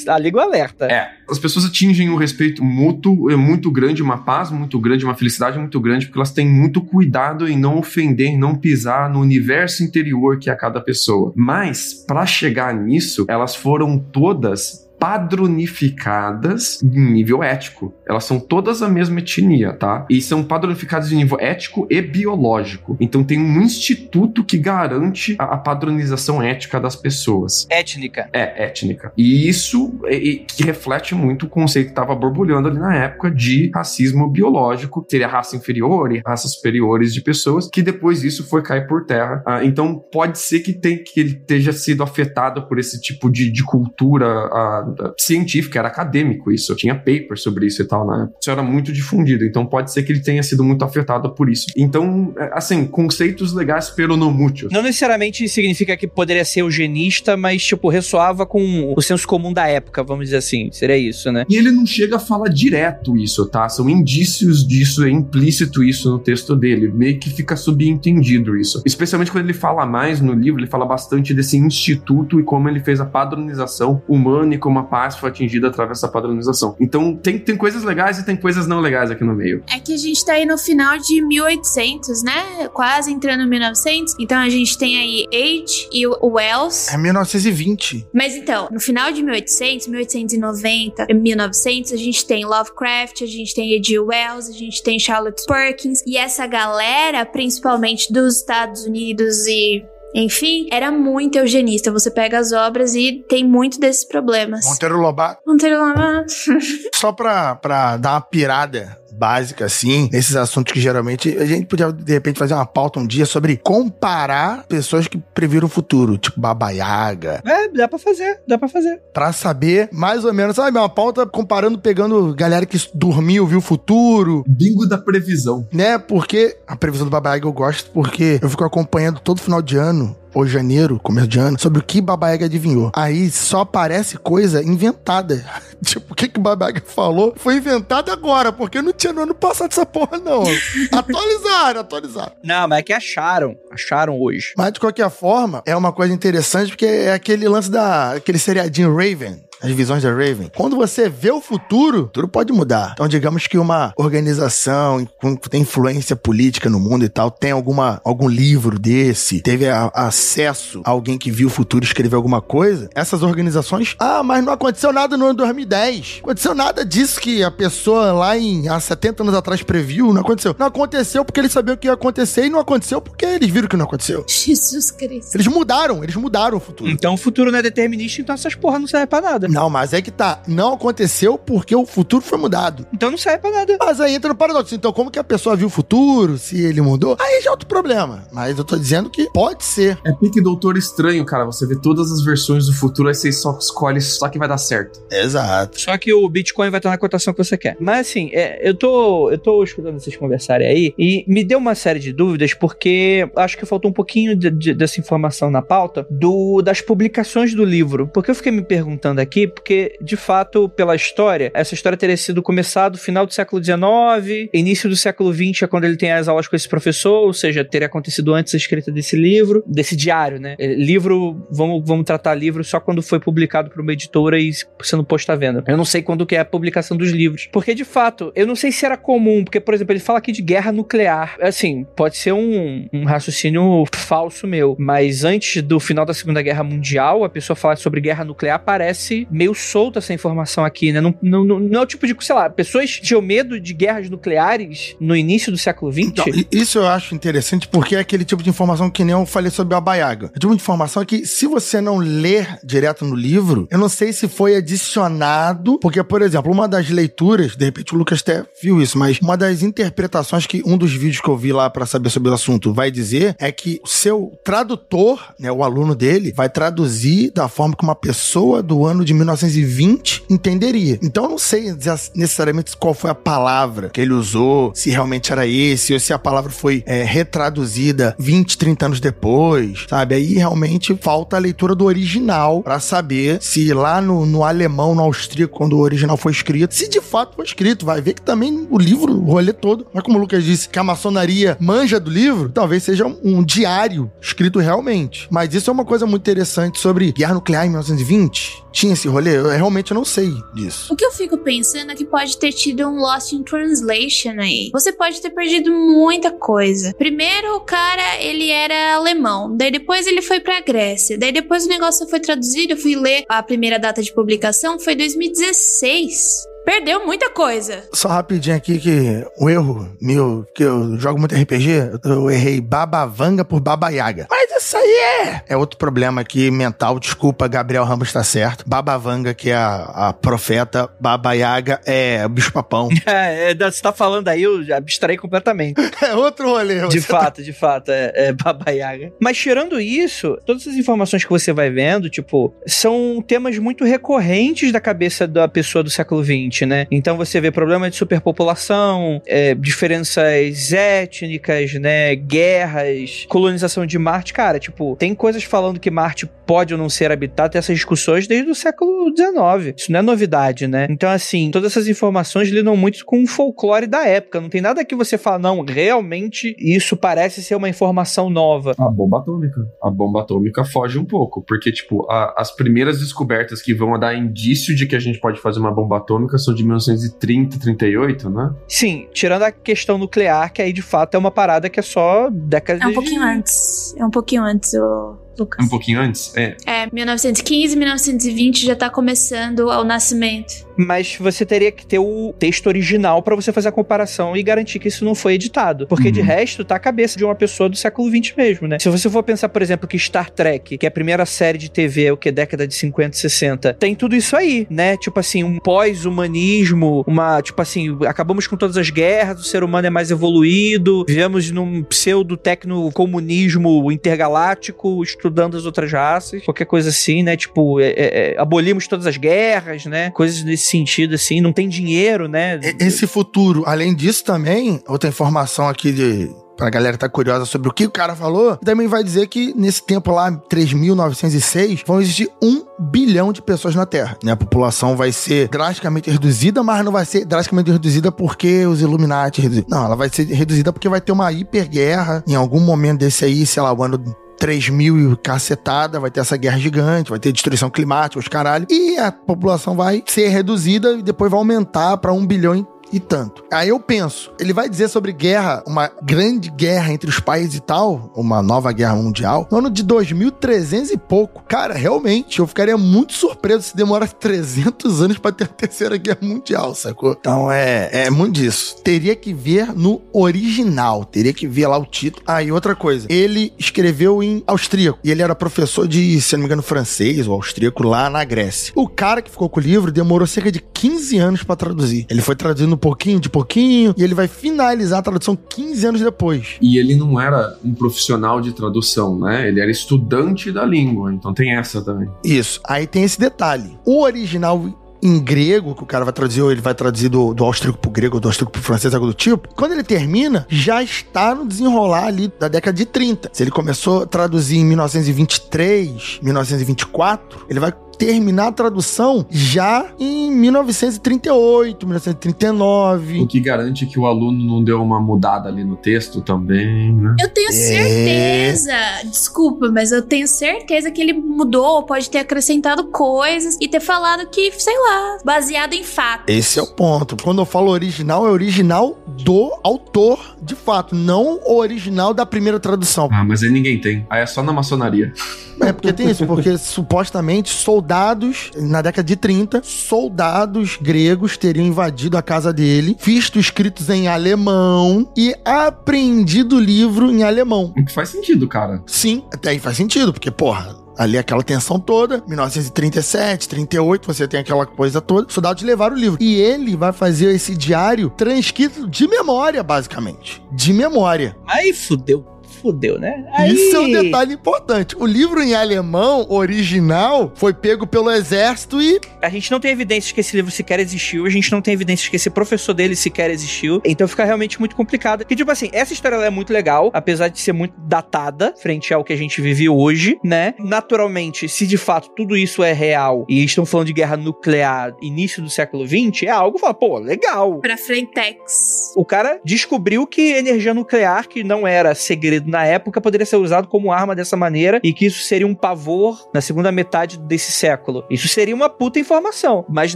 [SPEAKER 1] já liga o alerta.
[SPEAKER 3] é, as pessoas atingem um respeito mútuo é muito grande, uma paz muito grande, uma felicidade muito grande, porque elas têm muito cuidado em não ofender, em não pisar no universo interior que é cada pessoa. Mas, para chegar nisso, elas foram todas padronificadas em nível ético. Elas são todas a mesma etnia, tá? E são padronificadas em nível ético e biológico. Então tem um instituto que garante a, a padronização ética das pessoas.
[SPEAKER 1] Étnica.
[SPEAKER 3] É, étnica. E isso é, é, que reflete muito o conceito que estava borbulhando ali na época de racismo biológico, teria raça inferior e raças superiores de pessoas, que depois disso foi cair por terra. Ah, então pode ser que, tem, que ele esteja sido afetado por esse tipo de, de cultura ah, da- científica, era acadêmico isso. Tinha paper sobre isso e tal na época. Isso era muito difundido, então pode ser que ele tenha sido muito afetado por isso. Então, é, assim, conceitos legais pelo no mútuo.
[SPEAKER 1] Não necessariamente significa que poderia ser eugenista, mas, tipo, ressoava com o senso comum da época, vamos dizer assim. Seria isso, né?
[SPEAKER 3] E ele não chega a falar direto isso, tá? São indícios disso, é implícito isso no texto dele. Meio que fica subentendido isso. Especialmente quando ele fala mais no livro, ele fala bastante desse instituto e como ele fez a padronização humana e como uma paz foi atingida através da padronização. Então tem, tem coisas legais e tem coisas não legais aqui no meio.
[SPEAKER 4] É que a gente tá aí no final de 1800, né? Quase entrando em 1900. Então a gente tem aí Age e o Wells.
[SPEAKER 2] É 1920.
[SPEAKER 4] Mas então, no final de 1800, 1890, 1900, a gente tem Lovecraft, a gente tem H.G. Wells, a gente tem Charlotte Perkins. E essa galera, principalmente dos Estados Unidos e enfim, era muito eugenista. Você pega as obras e tem muito desses problemas.
[SPEAKER 2] Monteiro Lobato.
[SPEAKER 4] Monteiro Lobato.
[SPEAKER 2] Só pra, pra dar uma pirada básica, assim, nesses assuntos que geralmente a gente podia, de repente, fazer uma pauta um dia sobre comparar pessoas que previram o futuro, tipo Baba Yaga,
[SPEAKER 1] É, dá pra fazer, dá pra fazer.
[SPEAKER 2] pra saber mais ou menos, sabe, uma pauta comparando, pegando galera que dormiu, viu o futuro,
[SPEAKER 3] Bingo da previsão.
[SPEAKER 2] né? Porque a previsão do Baba Yaga eu gosto porque eu fico acompanhando todo final de ano ou janeiro, começo de ano, sobre o que Baba Yaga adivinhou. Aí só aparece coisa inventada. tipo, o que que Baba Yaga falou foi inventado agora, porque não tinha no ano passado essa porra, não. atualizaram, atualizaram.
[SPEAKER 1] Não, mas é que acharam. Acharam hoje.
[SPEAKER 2] Mas de qualquer forma, é uma coisa interessante porque é aquele lance da. aquele seriadinho Raven. As visões da Raven. Quando você vê o futuro, tudo pode mudar. Então, digamos que uma organização com- que tem influência política no mundo e tal, tem alguma, algum livro desse, teve a- acesso a alguém que viu o futuro e escreveu alguma coisa, essas organizações, ah, mas não aconteceu nada no ano 2010. Não aconteceu nada disso que a pessoa lá em há 70 anos atrás previu, não aconteceu. Não aconteceu porque eles sabiam o que ia acontecer e não aconteceu porque eles viram que não aconteceu.
[SPEAKER 4] Jesus Cristo.
[SPEAKER 2] Eles mudaram, eles mudaram o futuro.
[SPEAKER 1] Então o futuro não é determinista, então essas porra não servem pra nada.
[SPEAKER 2] Não, mas é que tá. Não aconteceu porque o futuro foi mudado.
[SPEAKER 1] Então não serve pra nada.
[SPEAKER 2] Mas aí entra no paradoxo. Então, como que a pessoa viu o futuro? Se ele mudou? Aí já é outro problema. Mas eu tô dizendo que pode ser.
[SPEAKER 3] É pique Doutor Estranho, cara. Você vê todas as versões do futuro, aí você só escolhe só que vai dar certo.
[SPEAKER 2] Exato.
[SPEAKER 1] Só que o Bitcoin vai estar na cotação que você quer. Mas assim, é, eu tô eu tô escutando vocês conversarem aí e me deu uma série de dúvidas porque acho que faltou um pouquinho de- de- dessa informação na pauta do das publicações do livro. Porque eu fiquei me perguntando aqui, porque de fato, pela história, essa história teria sido começado no final do século XIX, início do século XX é quando ele tem as aulas com esse professor, ou seja, teria acontecido antes a escrita desse livro, desse diário, né? É, Livro, vamos, vamos tratar livro só quando foi publicado por uma editora e sendo posto à venda. Eu não sei quando que é a publicação dos livros. Porque, de fato, eu não sei se era comum, porque, por exemplo, ele fala aqui de guerra nuclear. Assim, pode ser um, um raciocínio falso meu, mas antes do final da Segunda Guerra Mundial, a pessoa falar sobre guerra nuclear parece meio solta essa informação aqui, né? Não, não, não, é o tipo de, sei lá, pessoas tinham medo de guerras nucleares no início do século XX?
[SPEAKER 2] Então, isso eu acho interessante porque é aquele tipo de informação que nem eu falei sobre a Baiaga. É tipo de informação que, se você não ler direto no livro, eu não sei se foi adicionado. Porque, por exemplo, uma das leituras, de repente o Lucas até viu isso, mas uma das interpretações que um dos vídeos que eu vi lá pra saber sobre o assunto vai dizer é que o seu tradutor, né, o aluno dele, vai traduzir da forma que uma pessoa do ano de 1920 entenderia. Então eu não sei necessariamente qual foi a palavra que ele usou, se realmente era esse, ou se a palavra foi é, retraduzida 20, 30 anos depois, sabe? Aí realmente falta a leitura do original pra saber se lá no, no alemão, no austríaco, quando o original foi escrito, se de fato foi escrito. Vai ver que também o livro, o rolê todo, mas como o Lucas disse, que a maçonaria manja do livro, talvez seja um, um diário escrito realmente. Mas isso é uma coisa muito interessante sobre guerra nuclear em 1920. Tinha esse rolê? Eu realmente não sei disso.
[SPEAKER 4] O que eu fico pensando é que pode ter tido um Lost in Translation aí. Você pode ter perdido muita coisa. Primeiro, o cara, ele era alemão. Daí depois ele foi pra Grécia. Daí depois o negócio foi traduzido. Eu fui ler a primeira data de publicação. Foi 2016. Perdeu muita coisa.
[SPEAKER 2] Só rapidinho aqui que o erro meu, que eu jogo muito RPG, eu errei Baba Vanga por Baba Yaga. Mas isso aí é... É outro problema aqui mental, desculpa, Gabriel Ramos tá certo. Baba Vanga, que é a, a profeta, Baba Yaga é o bicho papão.
[SPEAKER 1] É, é, você tá falando aí, eu já abstraí completamente.
[SPEAKER 2] é outro rolê.
[SPEAKER 1] De
[SPEAKER 2] você
[SPEAKER 1] fato, de fato, é, é Baba Yaga. Mas tirando isso, todas as informações que você vai vendo, tipo, são temas muito recorrentes da cabeça da pessoa do século XX. XX, né? Então você vê problema de superpopulação, é, diferenças étnicas, né? Guerras, colonização de Marte. Cara, tipo, tem coisas falando que Marte pode ou não ser habitado, tem essas discussões desde o século XIX. Isso não é novidade, né? Então, assim, todas essas informações lidam muito com o folclore da época. Não tem nada que você fala, não, realmente isso parece ser uma informação nova.
[SPEAKER 3] A bomba atômica. A bomba atômica foge um pouco, porque, tipo, a, as primeiras descobertas que vão dar indício de que a gente pode fazer uma bomba atômica são de 1930, 38, né?
[SPEAKER 1] Sim, tirando a questão nuclear, que aí de fato é uma parada que é só décadas
[SPEAKER 4] É um pouquinho antes. É um pouquinho antes, o Lucas.
[SPEAKER 3] Um pouquinho antes? É.
[SPEAKER 4] É, 1915, 1920 já tá começando o nascimento.
[SPEAKER 1] Mas você teria que ter o texto original pra você fazer a comparação e garantir que isso não foi editado. Porque
[SPEAKER 3] Uhum.
[SPEAKER 1] de resto, tá a cabeça de uma pessoa do século XX mesmo, né? Se você for pensar, por exemplo, que Star Trek, que é a primeira série de TV, o que década de 50 e 60, tem tudo isso aí, né? Tipo assim, um pós-humanismo, uma, tipo assim, acabamos com todas as guerras, o ser humano é mais evoluído, vivemos num pseudo-tecno-comunismo intergaláctico, estudando as outras raças, qualquer coisa assim, né? Tipo, é- é- é, abolimos todas as guerras, né? Coisas nesse sentido, assim, não tem dinheiro, né?
[SPEAKER 2] Esse futuro, além disso também, outra informação aqui de pra galera tá curiosa sobre o que o cara falou, também vai dizer que nesse tempo lá, 3.906, vão existir um bilhão de pessoas na Terra. Né? A população vai ser drasticamente reduzida, mas não vai ser drasticamente reduzida porque os Illuminati reduziram. Não, ela vai ser reduzida porque vai ter uma hiperguerra em algum momento desse aí, sei lá, o ano 3 mil e cacetada, vai ter essa guerra gigante, vai ter destruição climática, os caralho. E a população vai ser reduzida e depois vai aumentar pra um bilhão e tanto. Aí eu penso, ele vai dizer sobre guerra, uma grande guerra entre os países e tal, uma nova guerra mundial, no ano de 2300 e pouco. Cara, realmente, eu ficaria muito surpreso se demora 300 anos pra ter a terceira guerra mundial, sacou? Então é, é muito disso. Teria que ver no original, teria que ver lá o título. Ah, e outra coisa, ele escreveu em austríaco e ele era professor de, se não me engano, francês ou austríaco lá na Grécia. O cara que ficou com o livro demorou cerca de 15 anos pra traduzir. Ele foi traduzindo pouquinho de pouquinho e ele vai finalizar a tradução 15 anos depois.
[SPEAKER 3] E ele não era um profissional de tradução, né? Ele era estudante da língua, então tem essa também.
[SPEAKER 2] Isso. Aí tem esse detalhe. O original em grego, que o cara vai traduzir, ou ele vai traduzir do, do austríaco pro grego, ou do austríaco pro francês, algo do tipo, quando ele termina, já está no desenrolar ali da década de 30. Se ele começou a traduzir em 1923, 1924, ele vai terminar a tradução já em 1938, 1939.
[SPEAKER 3] O que garante que o aluno não deu uma mudada ali no texto também, né?
[SPEAKER 4] Eu tenho certeza, desculpa, mas eu tenho certeza que ele mudou, pode ter acrescentado coisas e ter falado que, sei lá, baseado em fatos.
[SPEAKER 2] Esse é o ponto. Quando eu falo original, é original do autor, de fato, não o original da primeira tradução.
[SPEAKER 3] Ah, mas aí ninguém tem. Aí é só na maçonaria.
[SPEAKER 2] É porque tem isso, porque supostamente soldados, na década de 30, soldados gregos teriam invadido a casa dele, visto escritos em alemão e apreendido o livro em alemão.
[SPEAKER 3] O que faz sentido, cara.
[SPEAKER 2] Sim, até aí faz sentido, porque, porra, ali aquela tensão toda, 1937, 38, você tem aquela coisa toda, os soldados levaram o livro. E ele vai fazer esse diário transcrito de memória, basicamente. De memória.
[SPEAKER 1] Aí fudeu. Fudeu, né? Aí...
[SPEAKER 2] Isso é um detalhe importante. O livro em alemão, original, foi pego pelo exército e
[SPEAKER 1] A gente não tem evidências que esse livro sequer existiu, a gente não tem evidências que esse professor dele sequer existiu, então fica realmente muito complicado. Porque, tipo assim, essa história ela é muito legal, apesar de ser muito datada frente ao que a gente vive hoje, né? Naturalmente, se de fato tudo isso é real e estão falando de guerra nuclear início do século XX, é algo que fala, pô, legal.
[SPEAKER 4] Pra Frentex.
[SPEAKER 1] O cara descobriu que energia nuclear, que não era segredo na época, poderia ser usado como arma dessa maneira e que isso seria um pavor na segunda metade desse século. Isso seria uma puta informação, mas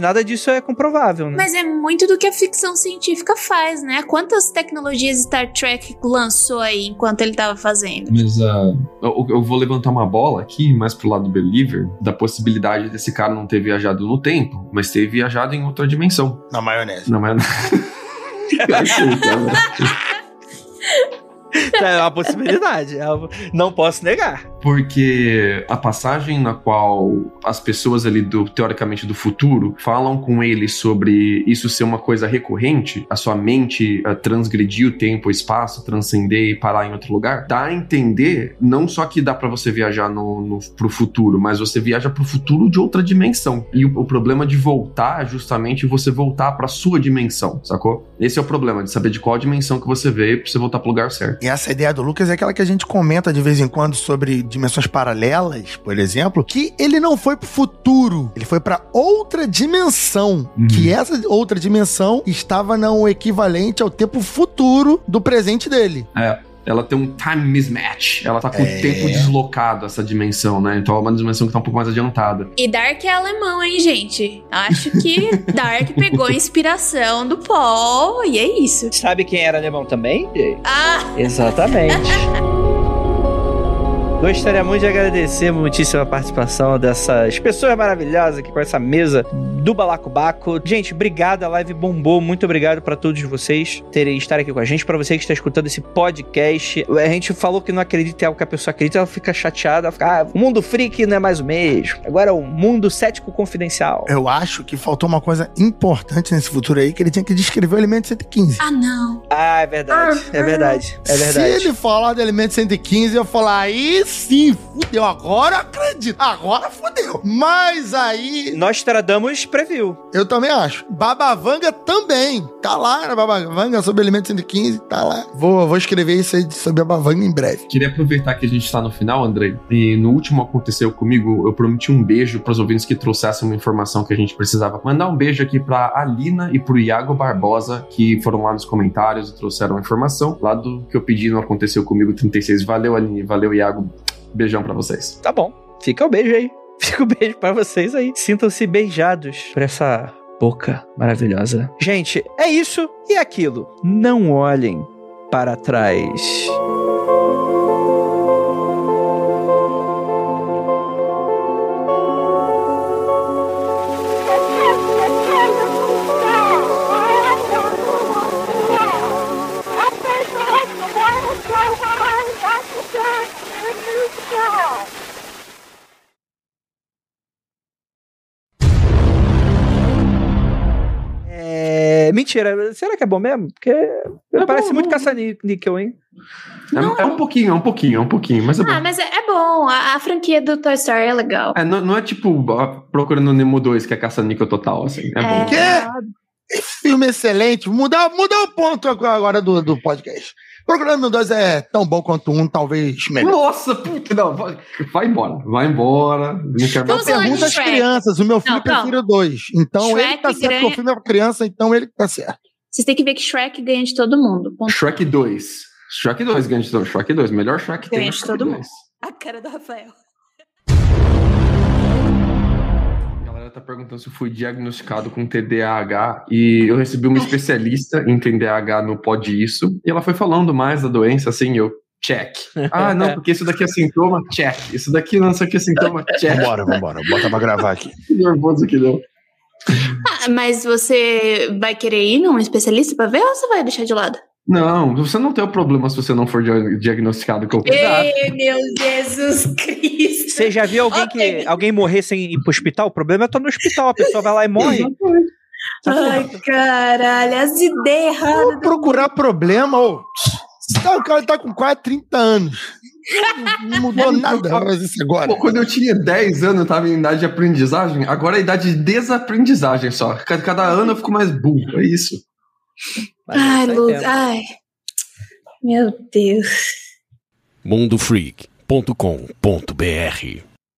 [SPEAKER 1] nada disso é comprovável, né?
[SPEAKER 4] Mas é muito do que a ficção científica faz, né? Quantas tecnologias Star Trek lançou aí enquanto ele tava fazendo?
[SPEAKER 3] Mas ah, eu, eu vou levantar uma bola aqui, mais pro lado do Believer, da possibilidade desse cara não ter viajado no tempo, mas ter viajado em outra dimensão.
[SPEAKER 2] na maionese.
[SPEAKER 3] Não é. Eu achei, cara.
[SPEAKER 1] É uma possibilidade. Eu não posso negar.
[SPEAKER 3] Porque a passagem na qual as pessoas ali do teoricamente do futuro falam com ele sobre isso ser uma coisa recorrente, a sua mente uh, transgredir o tempo, o espaço, transcender e parar em outro lugar, dá a entender não só que dá para você viajar no, no, pro futuro, mas você viaja pro futuro de outra dimensão. E o, o problema de voltar é justamente você voltar pra sua dimensão, sacou? Esse é o problema, de saber de qual dimensão que você veio pra você voltar pro lugar certo.
[SPEAKER 2] E essa ideia do Lucas é aquela que a gente comenta de vez em quando sobre dimensões paralelas, por exemplo, que ele não foi pro futuro, ele foi para outra dimensão, uhum. que essa outra dimensão estava no equivalente ao tempo futuro do presente dele.
[SPEAKER 3] É ela tem um time mismatch. Ela tá com é. o tempo deslocado, essa dimensão, né? Então é uma dimensão que tá um pouco mais adiantada.
[SPEAKER 4] E Dark é alemão, hein, gente? Acho que Dark pegou inspiração do Paul e é isso.
[SPEAKER 1] Sabe quem era alemão também?
[SPEAKER 4] Ah!
[SPEAKER 1] Exatamente. Gostaria muito de agradecer muitíssimo a participação dessas pessoas maravilhosas aqui com essa mesa do Balacobaco. Gente, obrigado, a live bombou. Muito obrigado para todos vocês terem estar aqui com a gente. Para você que está escutando esse podcast, a gente falou que não acredita em algo que a pessoa acredita, ela fica chateada, ela fica, ah, o mundo freak não é mais o mesmo. Agora é o mundo cético confidencial.
[SPEAKER 2] Eu acho que faltou uma coisa importante nesse futuro aí, que ele tinha que descrever o elemento 115.
[SPEAKER 4] Ah, não.
[SPEAKER 1] Ah, é verdade. Ah, é verdade. É verdade.
[SPEAKER 2] Se ele falar do elemento 115, eu falar, aí sim, fudeu. Agora acredito. Agora fudeu. Mas aí.
[SPEAKER 1] Nós tradamos previu.
[SPEAKER 2] Eu também acho. Babavanga também. Tá lá na Babavanga sobre Elemento 115. Tá lá. Vou, vou escrever isso aí sobre Babavanga em breve.
[SPEAKER 3] Queria aproveitar que a gente tá no final, Andrei. E no último aconteceu comigo, eu prometi um beijo pros ouvintes que trouxessem uma informação que a gente precisava. Mandar um beijo aqui pra Alina e pro Iago Barbosa, que foram lá nos comentários e trouxeram a informação. Lá do que eu pedi não aconteceu comigo 36. Valeu, Aline. Valeu, Iago. Beijão para vocês.
[SPEAKER 1] Tá bom. Fica o beijo aí. Fica um beijo para vocês aí. Sintam-se beijados por essa boca maravilhosa. Gente, é isso e aquilo. Não olhem para trás. Mentira, será que é bom mesmo? Porque é parece bom, muito caça-níquel, hein?
[SPEAKER 3] É, é, um pouquinho, é um pouquinho, é um pouquinho, mas é bom.
[SPEAKER 4] Ah, mas é, é bom. A, a, franquia do Toy Story é legal.
[SPEAKER 3] É, não, não é tipo procurando Nemo 2, que é caça-níquel total, assim. É, bom.
[SPEAKER 2] Que filme excelente. Mudar, mudar o ponto agora do, do podcast. Procurando 2 é tão bom quanto um, talvez melhor.
[SPEAKER 3] Nossa, puta, não, vai, vai embora, vai embora. Não
[SPEAKER 2] quero Vamos pergunta às crianças. O meu filho prefere o dois. Então Shrek ele tá certo, ganha... o filme é pra criança, então ele tá certo.
[SPEAKER 4] Vocês têm que ver que Shrek ganha de todo mundo.
[SPEAKER 3] Ponto. Shrek 2. Shrek 2 ganha de todo mundo. Shrek 2, melhor Shrek
[SPEAKER 4] ganha
[SPEAKER 3] tem.
[SPEAKER 4] Ganha de todo mundo. A cara do Rafael
[SPEAKER 3] tá perguntando se eu fui diagnosticado com TDAH e eu recebi uma especialista em TDAH no Pode Isso e ela foi falando mais da doença, assim, eu check. Ah, não, porque isso daqui é sintoma, check. Isso daqui não, isso aqui é sintoma, check.
[SPEAKER 2] Vambora, vambora, bota pra gravar aqui.
[SPEAKER 3] que nervoso aqui, não.
[SPEAKER 4] Ah, mas você vai querer ir num especialista pra ver ou você vai deixar de lado?
[SPEAKER 3] Não, você não tem o problema se você não for diagnosticado com
[SPEAKER 4] Ei, meu Jesus Cristo!
[SPEAKER 1] Você já viu alguém okay. que alguém morrer sem ir pro hospital? O problema é estar no hospital, a pessoa vai lá e morre.
[SPEAKER 4] Ai, caralho, as ideias erradas.
[SPEAKER 2] Procurar problema, ô. O cara tá com quase 30 anos. Não mudou nada mas isso agora. Pô,
[SPEAKER 3] quando eu tinha 10 anos, eu tava em idade de aprendizagem. Agora é idade de desaprendizagem só. Cada, cada ano eu fico mais burro. É isso.
[SPEAKER 4] Ai, Lucas, ai. Meu Deus.
[SPEAKER 5] mundofreak.com.br